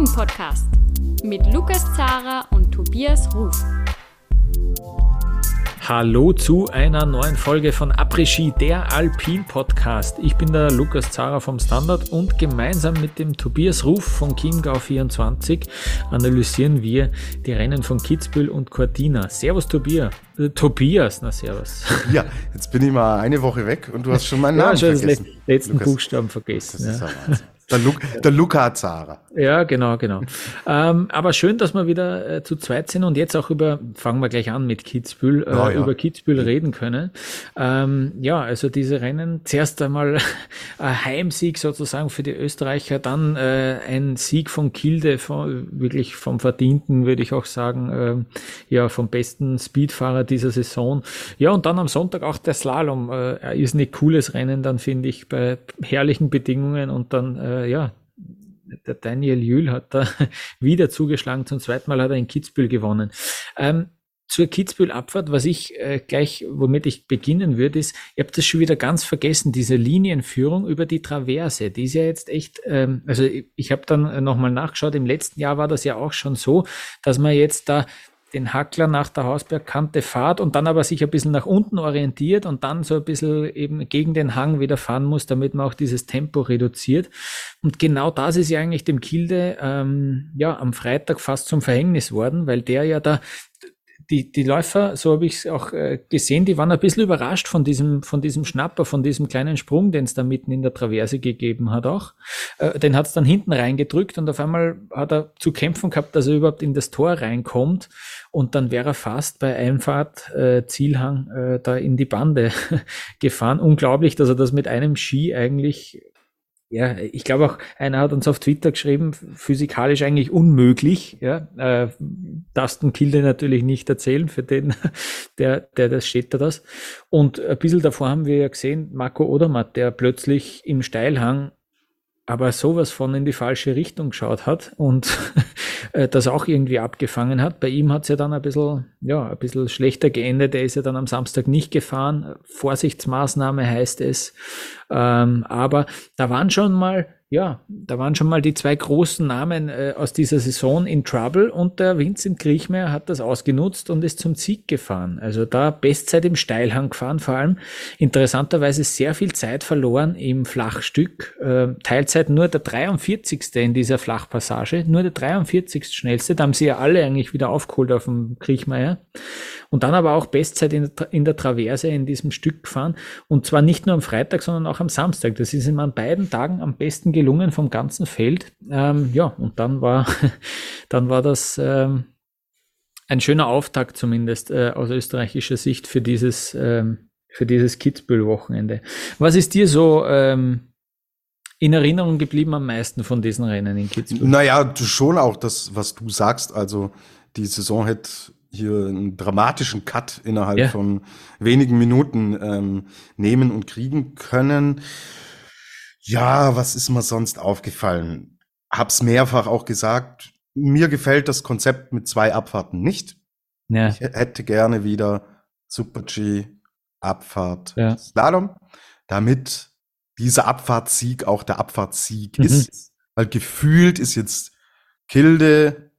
Après-Ski, der Alpin-Podcast mit Lukas Zara und Tobias Ruf. Hallo zu einer neuen Folge von Après-Ski, der Alpin-Podcast. Ich bin der Lukas Zara vom Standard und gemeinsam mit dem Tobias Ruf von Chiemgau24 analysieren wir die Rennen von Kitzbühel und Cortina. Servus Tobias. Äh, Tobias, na servus. Ja, jetzt bin ich mal eine Woche weg und du hast schon meinen Namen ja, schon vergessen. Den letzten Lukas. Buchstaben vergessen. Das ja. ist Wahnsinn. Der, Lu der Luca Zara. Ja, genau, genau. ähm, aber schön, dass wir wieder äh, zu zweit sind und jetzt auch über, fangen wir gleich an mit Kitzbühel, äh, oh, ja. über Kitzbühel reden können. Ähm, ja, also diese Rennen, zuerst einmal ein Heimsieg sozusagen für die Österreicher, dann äh, ein Sieg von Kilde, von, wirklich vom Verdienten, würde ich auch sagen, äh, ja, vom besten Speedfahrer dieser Saison. Ja, und dann am Sonntag auch der Slalom, äh, ist ein cooles Rennen, dann finde ich, bei herrlichen Bedingungen und dann äh, äh, ja, der Daniel Jühl hat da wieder zugeschlagen. Zum zweiten Mal hat er in Kitzbühel gewonnen. Ähm, zur Kitzbühel-Abfahrt, was ich äh, gleich, womit ich beginnen würde, ist, ihr habt das schon wieder ganz vergessen, diese Linienführung über die Traverse, die ist ja jetzt echt, ähm, also ich, ich habe dann nochmal nachgeschaut, im letzten Jahr war das ja auch schon so, dass man jetzt da den Hackler nach der Hausbergkante fahrt und dann aber sich ein bisschen nach unten orientiert und dann so ein bisschen eben gegen den Hang wieder fahren muss, damit man auch dieses Tempo reduziert. Und genau das ist ja eigentlich dem Kilde ähm, ja am Freitag fast zum Verhängnis worden, weil der ja da die, die Läufer, so habe ich es auch äh, gesehen, die waren ein bisschen überrascht von diesem, von diesem Schnapper, von diesem kleinen Sprung, den es da mitten in der Traverse gegeben hat auch. Äh, den hat es dann hinten reingedrückt und auf einmal hat er zu kämpfen gehabt, dass er überhaupt in das Tor reinkommt und dann wäre er fast bei Einfahrt, äh, Zielhang, äh, da in die Bande gefahren. Unglaublich, dass er das mit einem Ski eigentlich ja, ich glaube auch, einer hat uns auf Twitter geschrieben, physikalisch eigentlich unmöglich. Ja, äh, Dustin Kilde natürlich nicht erzählen, für den, der, der das steht da das. Und ein bisschen davor haben wir ja gesehen, Marco Odermatt, der plötzlich im Steilhang aber sowas von in die falsche Richtung geschaut hat und äh, das auch irgendwie abgefangen hat. Bei ihm hat es ja dann ein bisschen, ja, ein bisschen schlechter geendet. Er ist ja dann am Samstag nicht gefahren. Vorsichtsmaßnahme heißt es. Ähm, aber da waren schon mal ja, da waren schon mal die zwei großen Namen äh, aus dieser Saison in Trouble und der Vincent Kriechmeier hat das ausgenutzt und ist zum Sieg gefahren. Also da Bestzeit im Steilhang gefahren, vor allem interessanterweise sehr viel Zeit verloren im Flachstück. Äh, Teilzeit nur der 43. in dieser Flachpassage, nur der 43. schnellste. Da haben sie ja alle eigentlich wieder aufgeholt auf dem Kriechmeier. Und dann aber auch Bestzeit in der, in der Traverse in diesem Stück gefahren. Und zwar nicht nur am Freitag, sondern auch am Samstag. Das ist ihm an beiden Tagen am besten gelungen vom ganzen Feld. Ähm, ja, und dann war, dann war das ähm, ein schöner Auftakt zumindest äh, aus österreichischer Sicht für dieses, ähm, für dieses Kitzbühel-Wochenende. Was ist dir so ähm, in Erinnerung geblieben am meisten von diesen Rennen in Kitzbühel? Naja, schon auch das, was du sagst. Also die Saison hätte hier einen dramatischen Cut innerhalb ja. von wenigen Minuten ähm, nehmen und kriegen können. Ja, was ist mir sonst aufgefallen? Hab's mehrfach auch gesagt. Mir gefällt das Konzept mit zwei Abfahrten nicht. Ja. Ich hätte gerne wieder Super G, Abfahrt, ja. Slalom, damit dieser Abfahrtssieg auch der Abfahrtssieg mhm. ist. Weil gefühlt ist jetzt Kilde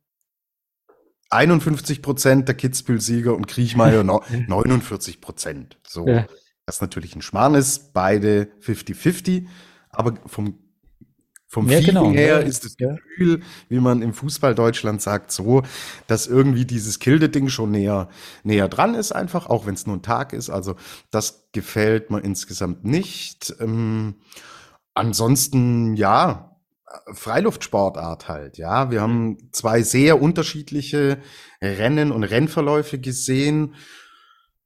51 Prozent der Kitzbühel-Sieger und Kriechmeier 49 Prozent. So, ja. was natürlich ein Schmarrn ist, beide 50-50 aber vom vom ja, Feeling genau, her ja, ist das Gefühl, ja. wie man im Fußball Deutschland sagt, so, dass irgendwie dieses Kilde-Ding schon näher, näher dran ist einfach, auch wenn es nur ein Tag ist. Also das gefällt mir insgesamt nicht. Ähm, ansonsten, ja, Freiluftsportart halt, ja. Wir haben zwei sehr unterschiedliche Rennen und Rennverläufe gesehen.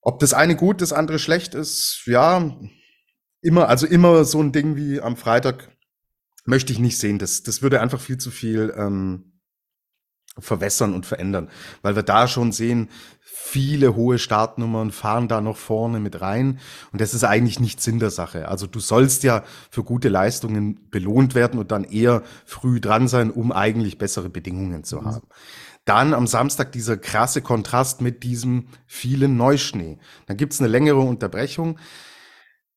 Ob das eine gut, das andere schlecht ist, ja, immer, also immer so ein Ding wie am Freitag möchte ich nicht sehen. Das, das würde einfach viel zu viel ähm, verwässern und verändern, weil wir da schon sehen, viele hohe Startnummern fahren da noch vorne mit rein und das ist eigentlich nicht Sinn der Sache. Also du sollst ja für gute Leistungen belohnt werden und dann eher früh dran sein, um eigentlich bessere Bedingungen zu mhm. haben. Dann am Samstag dieser krasse Kontrast mit diesem vielen Neuschnee. Dann gibt's eine längere Unterbrechung.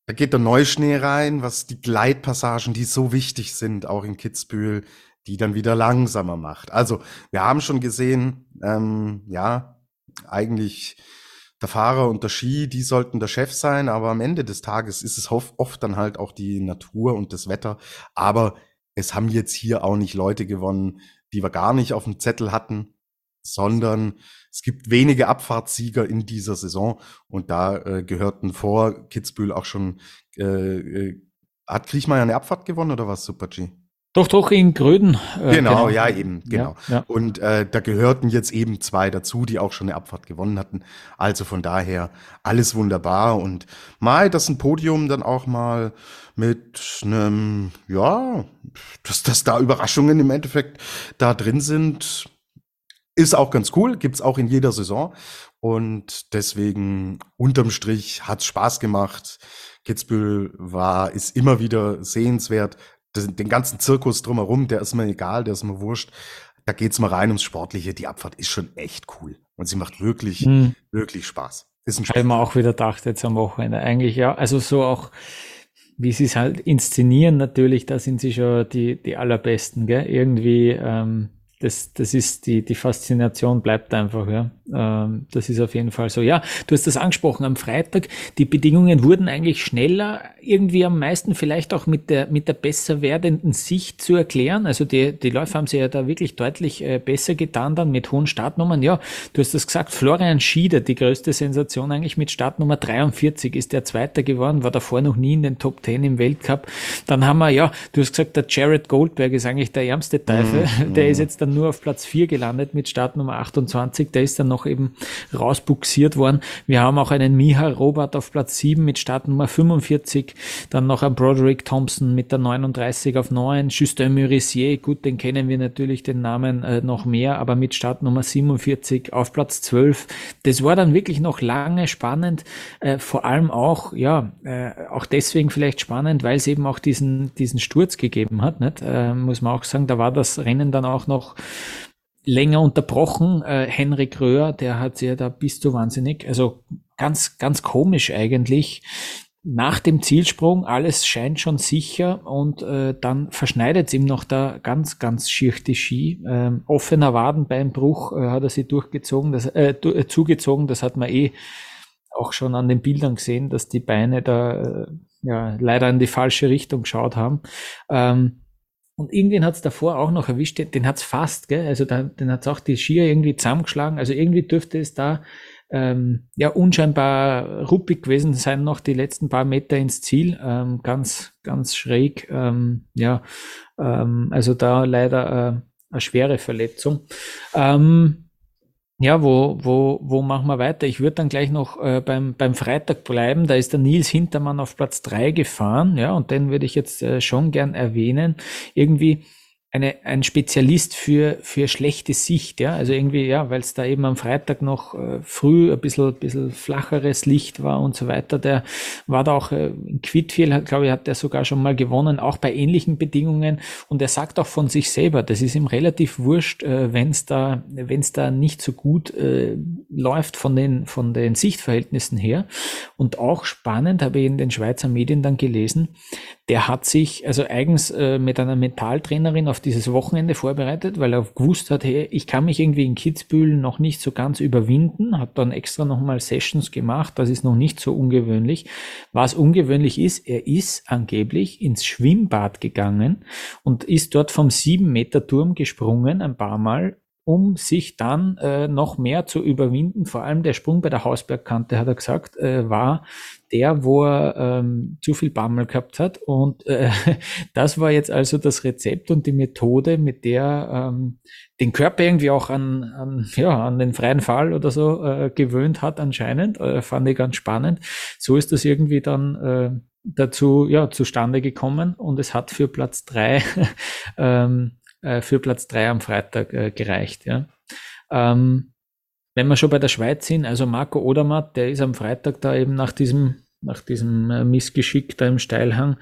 da geht der Neuschnee rein, was die Gleitpassagen, die so wichtig sind, auch in Kitzbühel, die dann wieder langsamer macht. Also wir haben schon gesehen, ähm, ja, eigentlich der Fahrer und der Ski, die sollten der Chef sein, aber am Ende des Tages ist es oft dann halt auch die Natur und das Wetter. Aber es haben jetzt hier auch nicht Leute gewonnen, die wir gar nicht auf dem Zettel hatten, sondern es gibt wenige Abfahrtssieger in dieser Saison und da äh, gehörten vor Kitzbühel auch schon, äh, äh, hat Kriechmeier eine Abfahrt gewonnen oder was, Super G? Doch, doch, in Gröden. Äh, genau, genau, ja, eben, genau. Ja, ja. Und äh, da gehörten jetzt eben zwei dazu, die auch schon eine Abfahrt gewonnen hatten. Also von daher alles wunderbar. Und mal, dass ein Podium dann auch mal mit einem, ja, dass, dass da Überraschungen im Endeffekt da drin sind, ist auch ganz cool, gibt's auch in jeder Saison. Und deswegen, unterm Strich, hat's Spaß gemacht. Kitzbühel war, ist immer wieder sehenswert den ganzen Zirkus drumherum, der ist mir egal, der ist mir wurscht. Da geht's mal rein ums Sportliche. Die Abfahrt ist schon echt cool. Und sie macht wirklich, hm. wirklich Spaß. Ist ein Spaß. Habe ich mir auch wieder gedacht jetzt am Wochenende. Eigentlich ja, also so auch, wie sie es halt inszenieren natürlich, da sind sie schon die, die allerbesten, gell? Irgendwie, ähm, das, das ist die, die Faszination bleibt einfach, ja. Ähm, das ist auf jeden Fall so. Ja, du hast das angesprochen am Freitag. Die Bedingungen wurden eigentlich schneller, irgendwie am meisten vielleicht auch mit der, mit der besser werdenden Sicht zu erklären. Also die, die Läufer haben sich ja da wirklich deutlich äh, besser getan dann mit hohen Startnummern. Ja, du hast das gesagt, Florian Schieder, die größte Sensation eigentlich mit Startnummer 43 ist der Zweiter geworden, war davor noch nie in den Top 10 im Weltcup. Dann haben wir, ja, du hast gesagt, der Jared Goldberg ist eigentlich der ärmste Teufel. Mhm. Der ist jetzt dann nur auf Platz 4 gelandet mit Startnummer 28. Der ist dann noch eben rausbuxiert worden. Wir haben auch einen Miha Robert auf Platz 7 mit Startnummer 45. Dann noch ein Broderick Thompson mit der 39 auf 9. Justin Murisier, gut, den kennen wir natürlich den Namen äh, noch mehr, aber mit Startnummer 47 auf Platz 12. Das war dann wirklich noch lange spannend. Äh, vor allem auch, ja, äh, auch deswegen vielleicht spannend, weil es eben auch diesen, diesen Sturz gegeben hat, nicht? Äh, muss man auch sagen, da war das Rennen dann auch noch länger unterbrochen. Äh, Henrik Röhr, der hat ja da bis zu wahnsinnig, also ganz, ganz komisch eigentlich. Nach dem Zielsprung, alles scheint schon sicher und äh, dann verschneidet es ihm noch da ganz, ganz schier die Ski. Ähm, offener Wadenbeinbruch äh, hat er sich durchgezogen, das, äh, äh, zugezogen, das hat man eh auch schon an den Bildern gesehen, dass die Beine da äh, ja, leider in die falsche Richtung geschaut haben. Ähm, und irgendwen hat es davor auch noch erwischt, den, den hat es fast, gell? also da, den hat es auch die Skier irgendwie zusammengeschlagen. Also irgendwie dürfte es da ähm, ja unscheinbar ruppig gewesen sein, noch die letzten paar Meter ins Ziel. Ähm, ganz, ganz schräg. Ähm, ja, ähm, also da leider äh, eine schwere Verletzung. Ähm, ja, wo, wo, wo machen wir weiter? Ich würde dann gleich noch äh, beim, beim Freitag bleiben. Da ist der Nils Hintermann auf Platz drei gefahren, ja, und den würde ich jetzt äh, schon gern erwähnen. Irgendwie eine, ein Spezialist für, für schlechte Sicht, ja. Also irgendwie, ja, weil es da eben am Freitag noch äh, früh ein bisschen, bisschen flacheres Licht war und so weiter. Der war da auch äh, in Quidfield, glaube ich, hat der sogar schon mal gewonnen, auch bei ähnlichen Bedingungen. Und er sagt auch von sich selber, das ist ihm relativ wurscht, äh, wenn es da, wenn es da nicht so gut äh, läuft von den, von den Sichtverhältnissen her. Und auch spannend, habe ich in den Schweizer Medien dann gelesen, der hat sich also eigens äh, mit einer Mentaltrainerin auf dieses Wochenende vorbereitet, weil er gewusst hat, hey, ich kann mich irgendwie in Kitzbühel noch nicht so ganz überwinden, hat dann extra nochmal Sessions gemacht, das ist noch nicht so ungewöhnlich. Was ungewöhnlich ist, er ist angeblich ins Schwimmbad gegangen und ist dort vom sieben Meter Turm gesprungen ein paar Mal um sich dann äh, noch mehr zu überwinden. Vor allem der Sprung bei der Hausbergkante, hat er gesagt, äh, war der, wo er ähm, zu viel Bammel gehabt hat. Und äh, das war jetzt also das Rezept und die Methode, mit der ähm, den Körper irgendwie auch an, an, ja, an den freien Fall oder so äh, gewöhnt hat anscheinend. Äh, fand ich ganz spannend. So ist das irgendwie dann äh, dazu ja zustande gekommen und es hat für Platz drei ähm, äh, für Platz drei am Freitag äh, gereicht. Ja. Ähm, wenn wir schon bei der Schweiz sind, also Marco Odermatt, der ist am Freitag da eben nach diesem, nach diesem äh, Missgeschick da im Steilhang,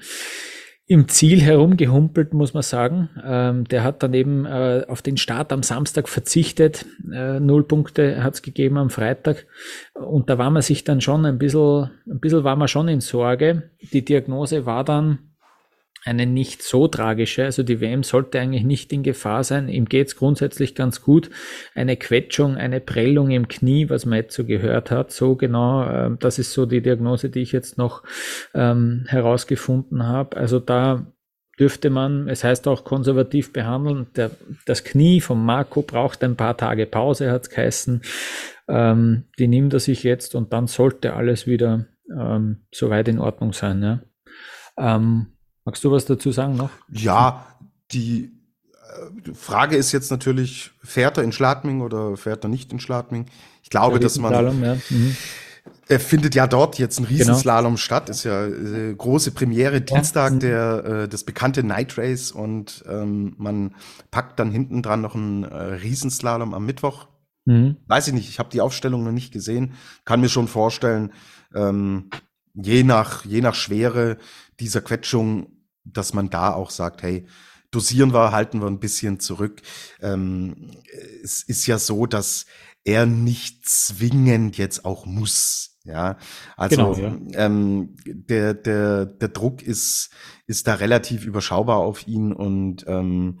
im Ziel herumgehumpelt, muss man sagen. Ähm, der hat dann eben äh, auf den Start am Samstag verzichtet. Äh, null Punkte hat es gegeben am Freitag. Und da war man sich dann schon ein bisschen, ein bisschen war man schon in Sorge. Die Diagnose war dann, eine nicht so tragische. Also die WM sollte eigentlich nicht in Gefahr sein. Ihm geht's grundsätzlich ganz gut. Eine Quetschung, eine Prellung im Knie, was man jetzt so gehört hat. So genau, äh, das ist so die Diagnose, die ich jetzt noch ähm, herausgefunden habe. Also da dürfte man, es heißt auch konservativ behandeln. Der, das Knie von Marco braucht ein paar Tage Pause, hat's geheißen. Ähm, die nimmt er sich jetzt und dann sollte alles wieder ähm, soweit in Ordnung sein. Ja. Ähm, Magst du was dazu sagen noch? Ja, die äh, Frage ist jetzt natürlich, fährt er in Schladming oder fährt er nicht in Schladming? Ich glaube, dass man. Slalom, ja. mhm. Er findet ja dort jetzt ein genau. Riesenslalom genau. statt, ist ja äh, große Premiere, Dienstag ja. der äh, das bekannte Night Race und ähm, man packt dann hinten dran noch einen äh, Riesenslalom am Mittwoch. Mhm. Weiß ich nicht, ich habe die Aufstellung noch nicht gesehen, kann mir schon vorstellen, ähm, je nach je nach Schwere dieser Quetschung dass man da auch sagt, hey, dosieren wir, halten wir ein bisschen zurück. Ähm, es ist ja so, dass er nicht zwingend jetzt auch muss. Ja, also genau, ja. Ähm, der, der, der Druck ist, ist da relativ überschaubar auf ihn und ähm,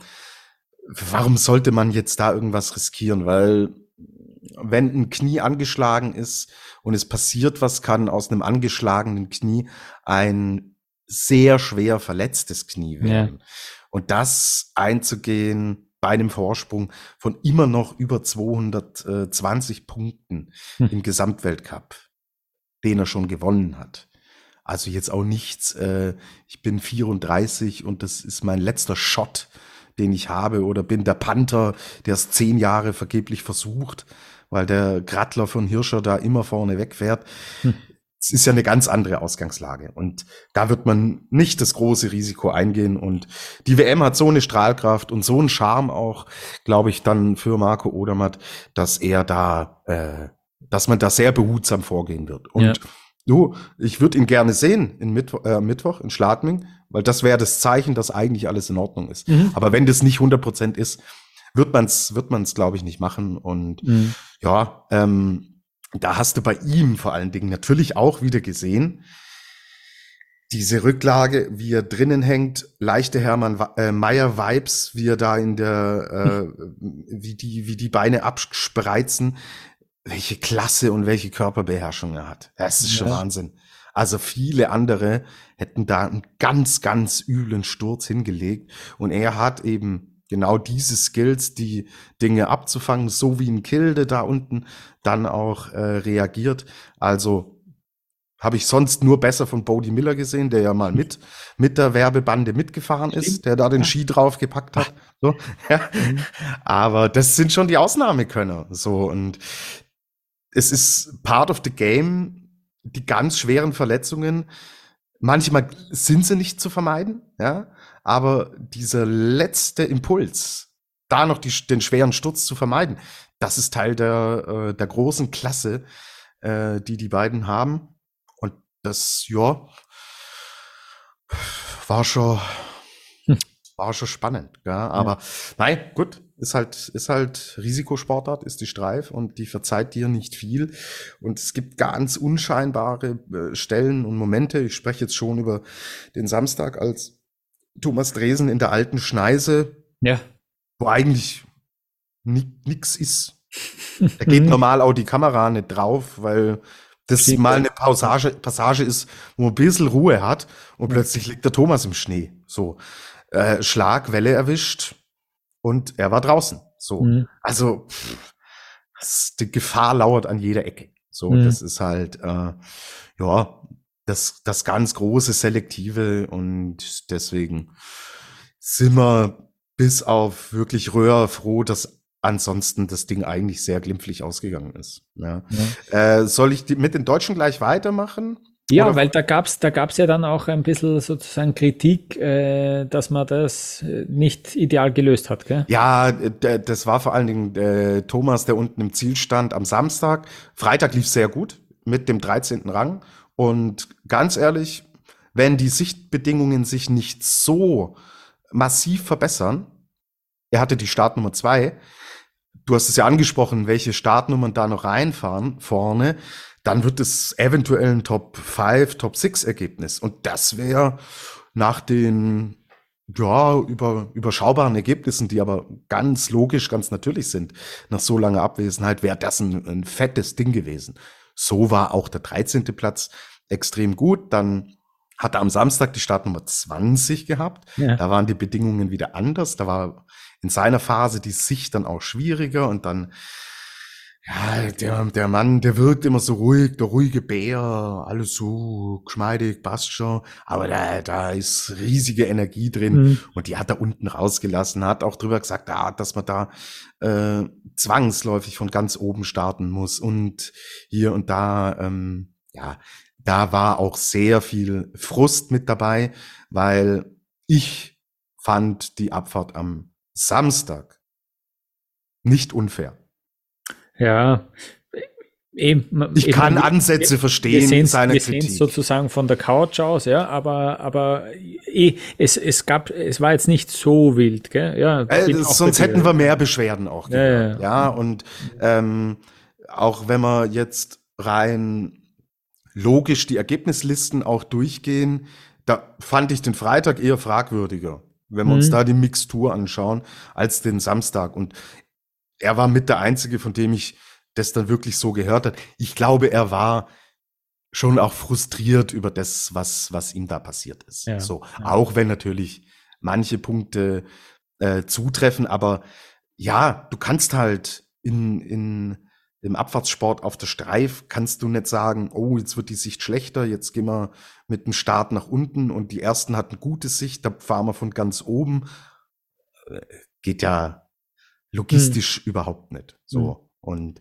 warum sollte man jetzt da irgendwas riskieren? Weil wenn ein Knie angeschlagen ist und es passiert was, kann aus einem angeschlagenen Knie ein sehr schwer verletztes Knie werden. Ja. Und das einzugehen bei einem Vorsprung von immer noch über 220 Punkten hm. im Gesamtweltcup, den er schon gewonnen hat. Also jetzt auch nichts, äh, ich bin 34 und das ist mein letzter Shot, den ich habe, oder bin der Panther, der es zehn Jahre vergeblich versucht, weil der Grattler von Hirscher da immer vorne wegfährt. Hm es ist ja eine ganz andere Ausgangslage. Und da wird man nicht das große Risiko eingehen. Und die WM hat so eine Strahlkraft und so einen Charme auch, glaube ich, dann für Marco Odermatt, dass er da, äh, dass man da sehr behutsam vorgehen wird. Und ja. du, ich würde ihn gerne sehen in Mittwoch, äh, Mittwoch in Schladming, weil das wäre das Zeichen, dass eigentlich alles in Ordnung ist. Mhm. Aber wenn das nicht 100 Prozent ist, wird man es, wird man es, glaube ich, nicht machen. Und mhm. ja, ähm, da hast du bei ihm vor allen Dingen natürlich auch wieder gesehen, diese Rücklage, wie er drinnen hängt, leichte Hermann äh, Meyer Vibes, wie er da in der, äh, wie die, wie die Beine abspreizen, welche Klasse und welche Körperbeherrschung er hat. Das ist schon ja. Wahnsinn. Also viele andere hätten da einen ganz, ganz üblen Sturz hingelegt und er hat eben genau diese Skills, die Dinge abzufangen, so wie ein Kilde da unten dann auch äh, reagiert. Also habe ich sonst nur besser von Bodie Miller gesehen, der ja mal mit mit der Werbebande mitgefahren ist, der da den Ski draufgepackt hat. So, ja. Aber das sind schon die Ausnahmekönner. So und es ist part of the game. Die ganz schweren Verletzungen, manchmal sind sie nicht zu vermeiden, ja. Aber dieser letzte Impuls, da noch die, den schweren Sturz zu vermeiden, das ist Teil der, äh, der großen Klasse, äh, die die beiden haben. Und das, ja, war schon, hm. war schon spannend. Ja? Aber ja. nein, gut, ist halt, ist halt Risikosportart, ist die Streif und die verzeiht dir nicht viel. Und es gibt ganz unscheinbare äh, Stellen und Momente. Ich spreche jetzt schon über den Samstag, als Thomas Dresen in der alten Schneise, ja. wo eigentlich nix ist. Da geht normal auch die Kamera nicht drauf, weil das Steht mal eine Passage, Passage ist, wo man ein bisschen Ruhe hat und plötzlich liegt der Thomas im Schnee. So, äh, Schlag, Welle erwischt und er war draußen. So, mhm. also pff, die Gefahr lauert an jeder Ecke. So, mhm. das ist halt, äh, ja, das, das ganz große Selektive und deswegen sind wir bis auf wirklich Röhr froh, dass ansonsten das Ding eigentlich sehr glimpflich ausgegangen ist. Ja. ja. Äh, soll ich die, mit den Deutschen gleich weitermachen? Ja, Oder? weil da gab's da gab's ja dann auch ein bisschen sozusagen Kritik, äh, dass man das äh, nicht ideal gelöst hat. Gell? Ja, das war vor allen Dingen äh, Thomas, der unten im Ziel stand am Samstag. Freitag lief sehr gut mit dem 13. Rang und ganz ehrlich, wenn die Sichtbedingungen sich nicht so massiv verbessern, er hatte die Startnummer zwei, du hast es ja angesprochen, welche Startnummern da noch reinfahren vorne, dann wird es eventuell ein Top 5, Top 6 Ergebnis. Und das wäre nach den ja, über, überschaubaren Ergebnissen, die aber ganz logisch, ganz natürlich sind, nach so langer Abwesenheit, wäre das ein, ein fettes Ding gewesen. So war auch der 13. Platz extrem gut. Dann hat er am Samstag die Startnummer 20 gehabt. Ja. Da waren die Bedingungen wieder anders. Da war in seiner Phase die Sicht dann auch schwieriger und dann ja, der, der Mann, der wirkt immer so ruhig, der ruhige Bär, alles so geschmeidig, passt schon. Aber da, da ist riesige Energie drin mhm. und die hat er unten rausgelassen, hat auch drüber gesagt, ah, dass man da äh, zwangsläufig von ganz oben starten muss und hier und da, ähm, ja, da war auch sehr viel Frust mit dabei, weil ich fand die Abfahrt am Samstag nicht unfair. Ja, Eben, ich eben, kann Ansätze wir, verstehen wir seiner wir Kritik. sozusagen von der Couch aus, ja, aber aber eh, es, es gab, es war jetzt nicht so wild, gell? Ja, äh, sonst hätten wir mehr Beschwerden auch gehört, ja, ja. ja und ähm, auch wenn wir jetzt rein logisch die Ergebnislisten auch durchgehen, da fand ich den Freitag eher fragwürdiger, wenn wir mhm. uns da die Mixtur anschauen, als den Samstag. Und er war mit der Einzige, von dem ich das dann wirklich so gehört hat. Ich glaube, er war schon auch frustriert über das, was, was ihm da passiert ist. Ja, so, ja. auch wenn natürlich manche Punkte äh, zutreffen, aber ja, du kannst halt in, in im Abfahrtssport auf der Streif kannst du nicht sagen, oh, jetzt wird die Sicht schlechter, jetzt gehen wir mit dem Start nach unten und die ersten hatten gute Sicht, da fahren wir von ganz oben. Äh, geht ja logistisch hm. überhaupt nicht. So. Hm. Und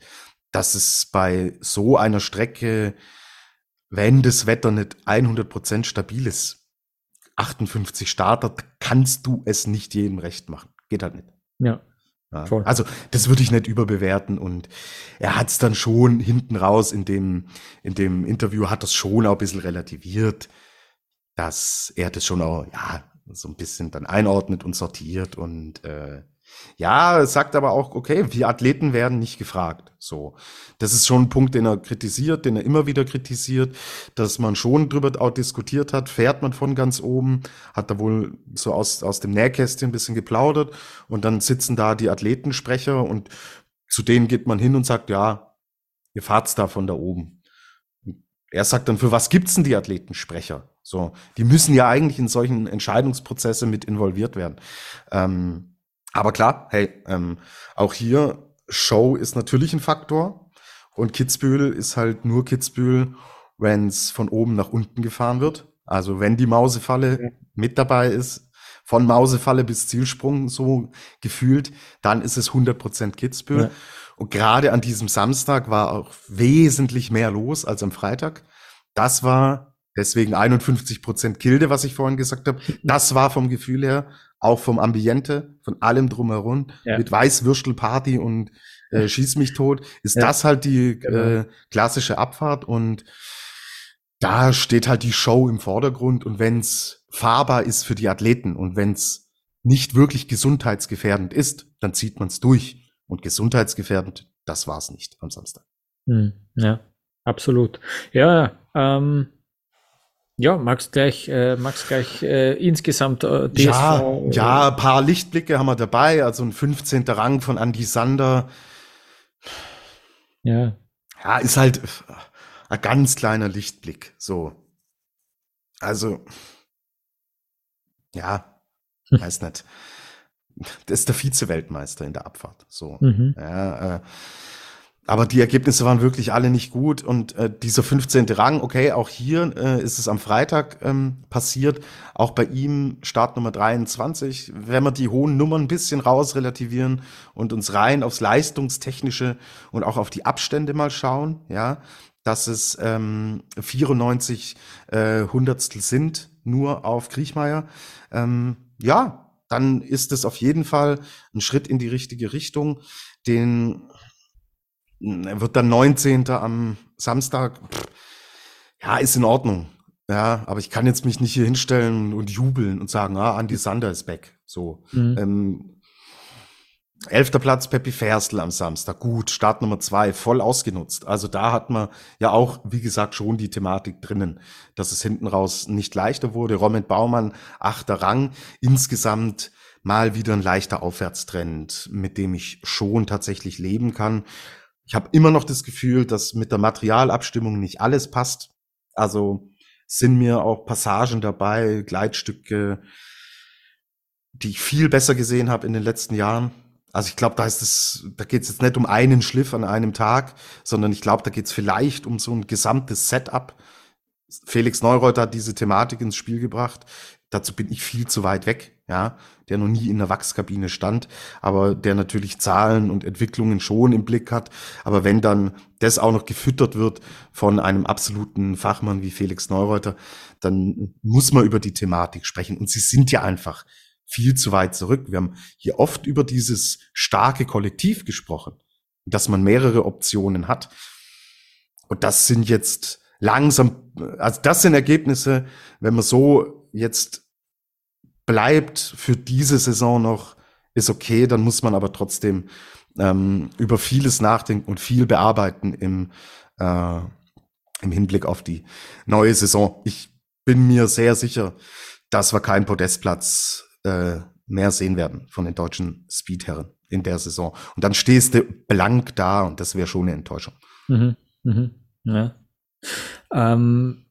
das ist bei so einer Strecke, wenn das Wetter nicht 100% stabil ist, 58 Starter, kannst du es nicht jedem recht machen. Geht halt nicht. Ja. ja. Also, das würde ich nicht überbewerten und er hat es dann schon hinten raus in dem, in dem Interview hat das schon auch ein bisschen relativiert, dass er das schon auch, ja, so ein bisschen dann einordnet und sortiert und äh, ja, es sagt aber auch, okay, wir Athleten werden nicht gefragt. So. Das ist schon ein Punkt, den er kritisiert, den er immer wieder kritisiert, dass man schon drüber auch diskutiert hat, fährt man von ganz oben, hat da wohl so aus, aus dem Nähkästchen ein bisschen geplaudert und dann sitzen da die Athletensprecher und zu denen geht man hin und sagt, ja, ihr fahrt's da von da oben. Er sagt dann, für was gibt's denn die Athletensprecher? So, die müssen ja eigentlich in solchen Entscheidungsprozesse mit involviert werden. Ähm, aber klar, hey, ähm, auch hier, Show ist natürlich ein Faktor. Und Kitzbühel ist halt nur Kitzbühel, wenn es von oben nach unten gefahren wird. Also wenn die Mausefalle ja. mit dabei ist, von Mausefalle bis Zielsprung so gefühlt, dann ist es 100% Kitzbühel. Ja. Und gerade an diesem Samstag war auch wesentlich mehr los als am Freitag. Das war deswegen 51% Kilde, was ich vorhin gesagt habe. Das war vom Gefühl her auch vom Ambiente, von allem drumherum, ja. mit Weißwürstelparty und äh, Schieß mich tot, ist ja. das halt die genau. äh, klassische Abfahrt und da steht halt die Show im Vordergrund und wenn's fahrbar ist für die Athleten und wenn's nicht wirklich gesundheitsgefährdend ist, dann zieht man's durch. Und gesundheitsgefährdend, das war's nicht am Samstag. Hm, ja, absolut. Ja, ähm, ja, magst gleich, äh, magst gleich äh, insgesamt äh, DSV, Ja, äh, ja, ein paar Lichtblicke haben wir dabei. Also ein 15. Rang von Andy Sander. Ja. Ja, ist halt ein ganz kleiner Lichtblick. So. Also, ja, hm. weiß nicht. Das ist der Vize-Weltmeister in der Abfahrt. So. Mhm. Ja, äh, aber die Ergebnisse waren wirklich alle nicht gut und äh, dieser 15. Rang, okay, auch hier äh, ist es am Freitag ähm, passiert, auch bei ihm Startnummer 23. Wenn wir die hohen Nummern ein bisschen rausrelativieren und uns rein aufs Leistungstechnische und auch auf die Abstände mal schauen, ja, dass es ähm, 94 äh, Hundertstel sind, nur auf Kriechmeier, ähm, ja, dann ist es auf jeden Fall ein Schritt in die richtige Richtung, den er wird dann 19. am Samstag. Pff, ja, ist in Ordnung. Ja, aber ich kann jetzt mich nicht hier hinstellen und jubeln und sagen, ah, Andy Sander ist back. So. Mhm. Ähm, elfter Platz Peppi Ferstl am Samstag. Gut, Start Nummer zwei, voll ausgenutzt. Also da hat man ja auch, wie gesagt, schon die Thematik drinnen, dass es hinten raus nicht leichter wurde. Roman Baumann, achter Rang. Insgesamt mal wieder ein leichter Aufwärtstrend, mit dem ich schon tatsächlich leben kann. Ich habe immer noch das Gefühl, dass mit der Materialabstimmung nicht alles passt. Also sind mir auch Passagen dabei, Gleitstücke, die ich viel besser gesehen habe in den letzten Jahren. Also ich glaube, da ist es, da geht es jetzt nicht um einen Schliff an einem Tag, sondern ich glaube, da geht es vielleicht um so ein gesamtes Setup. Felix Neureuter hat diese Thematik ins Spiel gebracht. Dazu bin ich viel zu weit weg, ja, der noch nie in der Wachskabine stand, aber der natürlich Zahlen und Entwicklungen schon im Blick hat. Aber wenn dann das auch noch gefüttert wird von einem absoluten Fachmann wie Felix Neureuter, dann muss man über die Thematik sprechen. Und sie sind ja einfach viel zu weit zurück. Wir haben hier oft über dieses starke Kollektiv gesprochen, dass man mehrere Optionen hat. Und das sind jetzt langsam, also das sind Ergebnisse, wenn man so jetzt bleibt für diese Saison noch, ist okay, dann muss man aber trotzdem ähm, über vieles nachdenken und viel bearbeiten im, äh, im Hinblick auf die neue Saison. Ich bin mir sehr sicher, dass wir keinen Podestplatz äh, mehr sehen werden von den deutschen Speedherren in der Saison. Und dann stehst du blank da und das wäre schon eine Enttäuschung. Mhm, mhm, ja. Ähm,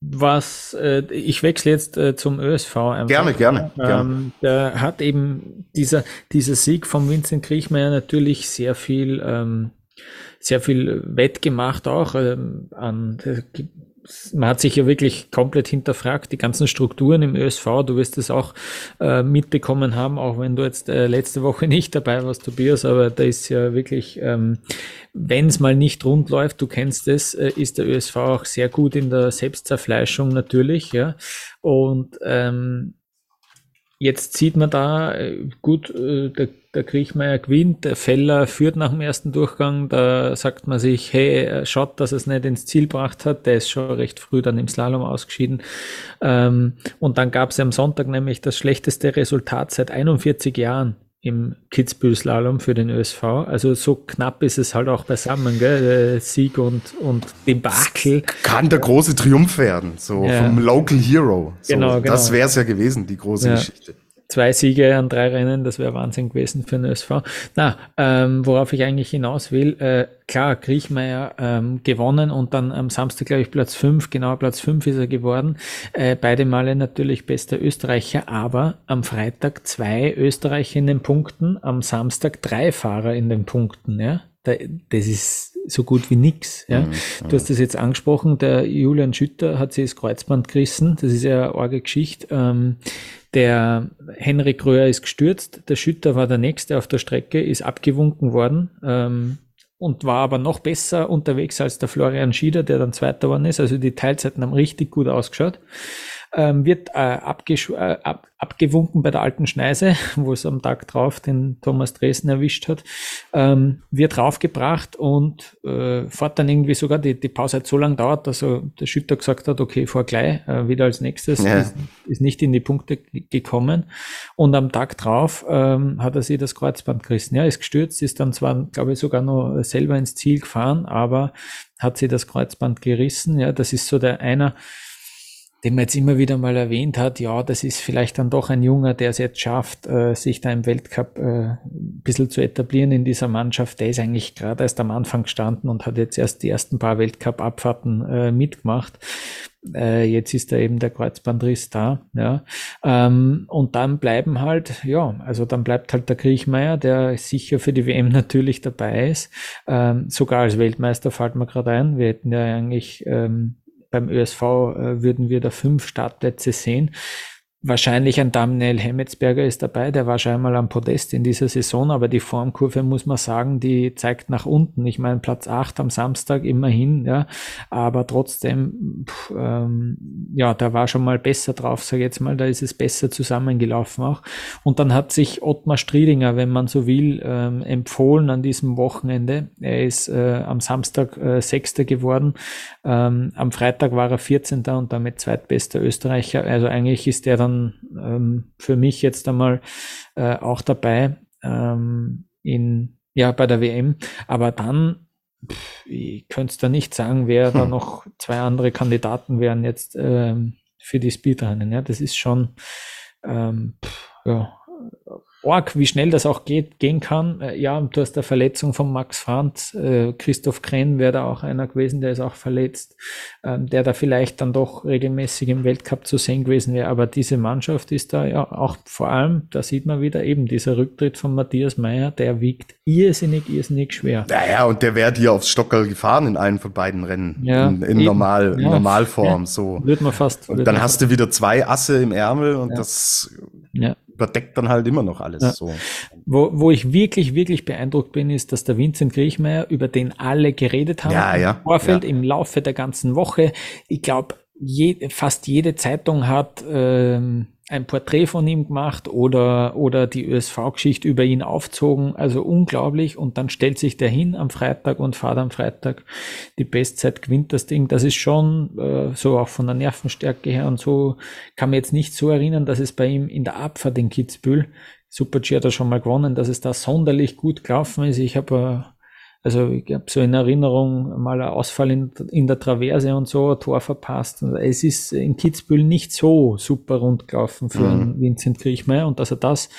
was äh, ich wechsle jetzt äh, zum ÖSV. Einfach. Gerne, gerne. Ähm, gerne. Der hat eben dieser dieser Sieg von Vincent Kriechmeier natürlich sehr viel ähm, sehr viel wettgemacht auch ähm, an man hat sich ja wirklich komplett hinterfragt, die ganzen Strukturen im ÖSV, du wirst es auch äh, mitbekommen haben, auch wenn du jetzt äh, letzte Woche nicht dabei warst, Tobias, aber da ist ja wirklich, ähm, wenn es mal nicht rund läuft, du kennst es, äh, ist der ÖSV auch sehr gut in der Selbstzerfleischung natürlich, ja. Und ähm, Jetzt sieht man da, äh, gut, äh, der, der Kriechmeier gewinnt, der Feller führt nach dem ersten Durchgang, da sagt man sich, hey, schaut, dass es nicht ins Ziel gebracht hat, der ist schon recht früh dann im Slalom ausgeschieden. Ähm, und dann gab es am Sonntag nämlich das schlechteste Resultat seit 41 Jahren im Kitzbühel-Slalom für den ÖSV. Also so knapp ist es halt auch beisammen, gell? Sieg und, und Debakel. Kann der große Triumph werden, so ja. vom Local Hero. So, genau, genau. Das wäre es ja gewesen, die große ja. Geschichte zwei Siege an drei Rennen, das wäre Wahnsinn gewesen für den SV. Na, ähm, worauf ich eigentlich hinaus will, äh, klar, Kriechmeier ähm, gewonnen und dann am Samstag, glaube ich, Platz fünf, genau Platz fünf ist er geworden. Äh, beide Male natürlich bester Österreicher, aber am Freitag zwei Österreicher in den Punkten, am Samstag drei Fahrer in den Punkten, ja. Das ist so gut wie nix. Ja. Mhm, du hast das jetzt angesprochen, der Julian Schütter hat sich das Kreuzband gerissen. Das ist ja eine arge Geschichte. Ähm, der Henrik Röhr ist gestürzt, der Schütter war der nächste auf der Strecke, ist abgewunken worden ähm, und war aber noch besser unterwegs als der Florian Schieder, der dann Zweiter geworden ist. Also die Teilzeiten haben richtig gut ausgeschaut ähm, wird äh, äh, ab abgewunken bei der alten Schneise, wo es am Tag drauf den Thomas Dresden erwischt hat, ähm, wird raufgebracht und äh, fährt dann irgendwie sogar, die, die Pause hat so lange dauert, dass er, der Schütter gesagt hat, okay, fahr gleich, äh, wieder als nächstes, ja. ist, ist, nicht in die Punkte gekommen und am Tag drauf ähm, hat er sich das Kreuzband gerissen. Ja, ist gestürzt, ist dann zwar, glaube ich, sogar noch selber ins Ziel gefahren, aber hat sich das Kreuzband gerissen. Ja, das ist so der einer, den man jetzt immer wieder mal erwähnt hat, ja, das ist vielleicht dann doch ein Junger, der es jetzt schafft, äh, sich da im Weltcup äh, ein bisschen zu etablieren in dieser Mannschaft. Der ist eigentlich gerade erst am Anfang gestanden und hat jetzt erst die ersten paar Weltcup-Abfahrten äh, mitgemacht. Äh, jetzt ist da eben der Kreuzbandriss da, ja. Ähm, und dann bleiben halt, ja, also dann bleibt halt der Kriechmeier, der sicher für die WM natürlich dabei ist. Ähm, sogar als Weltmeister fällt mir gerade ein. Wir hätten ja eigentlich ähm, beim ÖSV äh, würden wir da fünf Startplätze sehen. Wahrscheinlich ein Daniel Hemmetsberger ist dabei, der war schon einmal am Podest in dieser Saison, aber die Formkurve muss man sagen, die zeigt nach unten. Ich meine, Platz 8 am Samstag immerhin, ja, aber trotzdem, pff, ähm, ja, da war schon mal besser drauf, sage ich jetzt mal, da ist es besser zusammengelaufen auch. Und dann hat sich Ottmar Striedinger, wenn man so will, ähm, empfohlen an diesem Wochenende. Er ist äh, am Samstag äh, Sechster geworden, ähm, am Freitag war er 14. und damit zweitbester Österreicher. Also eigentlich ist er dann dann ähm, für mich jetzt einmal äh, auch dabei ähm, in ja bei der WM. Aber dann pff, ich könnte es da nicht sagen, wer hm. da noch zwei andere Kandidaten wären jetzt ähm, für die Speedrennen. Ja, das ist schon ähm, pff, ja, arg, wie schnell das auch geht, gehen kann. Äh, ja, du hast der Verletzung von Max Franz, äh, Christoph Krenn wäre da auch einer gewesen, der ist auch verletzt, ähm, der da vielleicht dann doch regelmäßig im Weltcup zu sehen gewesen wäre. Aber diese Mannschaft ist da ja auch vor allem, da sieht man wieder eben dieser Rücktritt von Matthias Meyer, der wiegt irrsinnig, irrsinnig schwer. Naja, und der wäre hier aufs Stockerl gefahren in einem von beiden Rennen. Ja, in, in normal, ja, Normalform, ja, so. Würde man fast. Und dann hast fast. du wieder zwei Asse im Ärmel und das ja überdeckt dann halt immer noch alles ja. so. Wo, wo ich wirklich, wirklich beeindruckt bin, ist, dass der Vincent Griechmeier, über den alle geredet haben, ja, ja, im Vorfeld, im Laufe der ganzen Woche, ich glaube, je, fast jede Zeitung hat ähm, ein Porträt von ihm gemacht oder, oder die ÖSV-Geschichte über ihn aufzogen. Also unglaublich. Und dann stellt sich der hin am Freitag und fahrt am Freitag die Bestzeit, gewinnt das Ding. Das ist schon äh, so auch von der Nervenstärke her und so kann man jetzt nicht so erinnern, dass es bei ihm in der Abfahrt in Kitzbühel, Super G hat er schon mal gewonnen, dass es da sonderlich gut gelaufen ist. Ich habe äh, also ich habe so in Erinnerung mal ein Ausfall in, in, der Traverse und so, ein Tor verpasst. Es ist in Kitzbühel nicht so super rund gelaufen für mhm. Vincent Kriechmeier und dass er das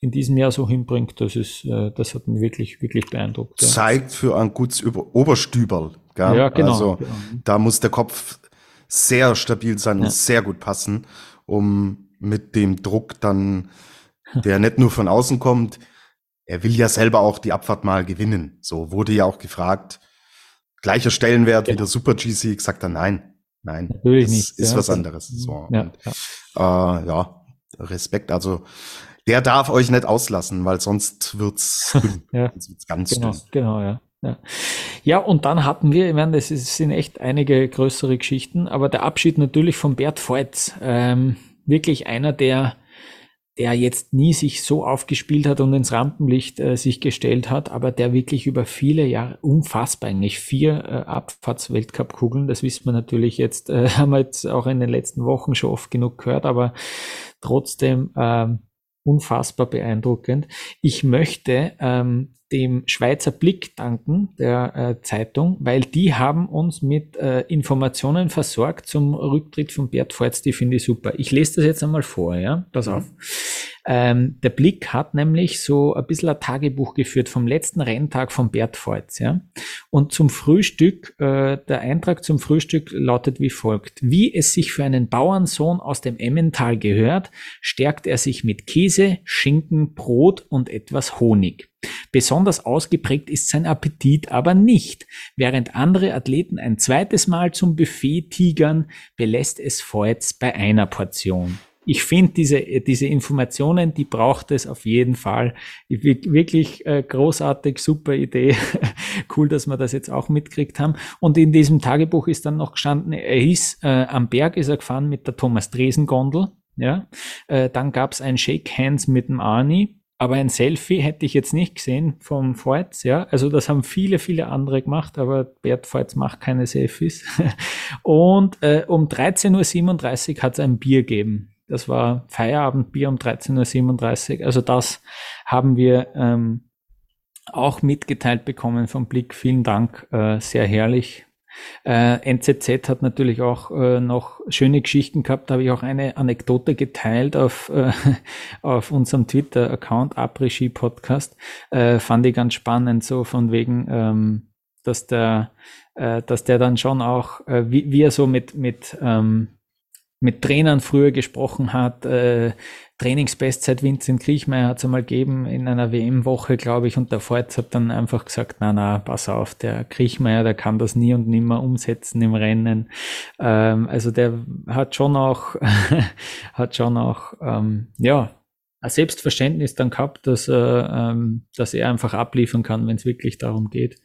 in diesem Jahr so hinbringt, das ist, äh, das hat mich wirklich, wirklich beeindruckt. Ja. Zeigt für ein gutes Oberstüberl. Gell? Ja, genau. Also genau. da muss der Kopf sehr stabil sein ja. und sehr gut passen, um mit dem Druck dann, der nicht nur von außen kommt, er will ja selber auch die Abfahrt mal gewinnen. So wurde ja auch gefragt. Gleicher Stellenwert ja. wie der Super GC, sagt er nein. Nein, Natürlich das nicht. ist ja. was anderes. So. Ja, und, ja. Äh, ja, Respekt. Also der darf euch nicht auslassen, weil sonst wird's, ja. wird's ganz genau, dünn. Genau, ja. Ja. ja, und dann hatten wir, ich meine, das sind echt einige größere Geschichten, aber der Abschied natürlich von Bert Voigt, ähm, wirklich einer der der jetzt nie sich so aufgespielt hat und ins Rampenlicht äh, sich gestellt hat, aber der wirklich über viele Jahre unfassbar eigentlich vier äh, Abfahrts-Weltcup-Kugeln, das wissen wir natürlich jetzt, äh, haben wir jetzt auch in den letzten Wochen schon oft genug gehört, aber trotzdem ähm, unfassbar beeindruckend. Ich möchte ähm, dem Schweizer Blick danken, der äh, Zeitung, weil die haben uns mit äh, Informationen versorgt zum Rücktritt von Bert Forz, die finde ich super. Ich lese das jetzt einmal vor, ja, pass mhm. auf. Ähm, der Blick hat nämlich so ein bisschen ein Tagebuch geführt vom letzten Renntag von Bert Feutz, ja. Und zum Frühstück, äh, der Eintrag zum Frühstück lautet wie folgt. Wie es sich für einen Bauernsohn aus dem Emmental gehört, stärkt er sich mit Käse, Schinken, Brot und etwas Honig. Besonders ausgeprägt ist sein Appetit aber nicht. Während andere Athleten ein zweites Mal zum Buffet tigern, belässt es Feutz bei einer Portion ich finde diese, diese Informationen, die braucht es auf jeden Fall. Wirklich äh, großartig, super Idee. cool, dass wir das jetzt auch mitkriegt haben. Und in diesem Tagebuch ist dann noch gestanden, er ist äh, am Berg ist er gefahren mit der Thomas Dresen Gondel. Ja, äh, dann gab es ein Shake Hands mit dem Arnie. Aber ein Selfie hätte ich jetzt nicht gesehen vom Feuz, ja. Also das haben viele, viele andere gemacht, aber Bert Feuz macht keine Selfies. Und äh, um 13.37 Uhr hat es ein Bier gegeben. Das war Feierabendbier um 13.37 Uhr. Also das haben wir ähm, auch mitgeteilt bekommen vom Blick. Vielen Dank, äh, sehr herrlich. Äh, NZZ hat natürlich auch äh, noch schöne Geschichten gehabt. Da habe ich auch eine Anekdote geteilt auf, äh, auf unserem Twitter-Account, Après Podcast. Äh, fand ich ganz spannend, so von wegen, ähm, dass der, äh, dass der dann schon auch, äh, wie, wie er so mit, mit ähm, mit Trainern früher gesprochen hat, äh, Trainingsbestzeit Vincent Kriechmeier hat es einmal gegeben in einer WM-Woche, glaube ich, und der Forz hat dann einfach gesagt, na, na, pass auf, der Kriechmeier, der kann das nie und nimmer umsetzen im Rennen. Ähm, also der hat schon auch, hat schon auch, ähm, ja, ein Selbstverständnis dann gehabt, dass, er, ähm, dass er einfach abliefern kann, wenn es wirklich darum geht.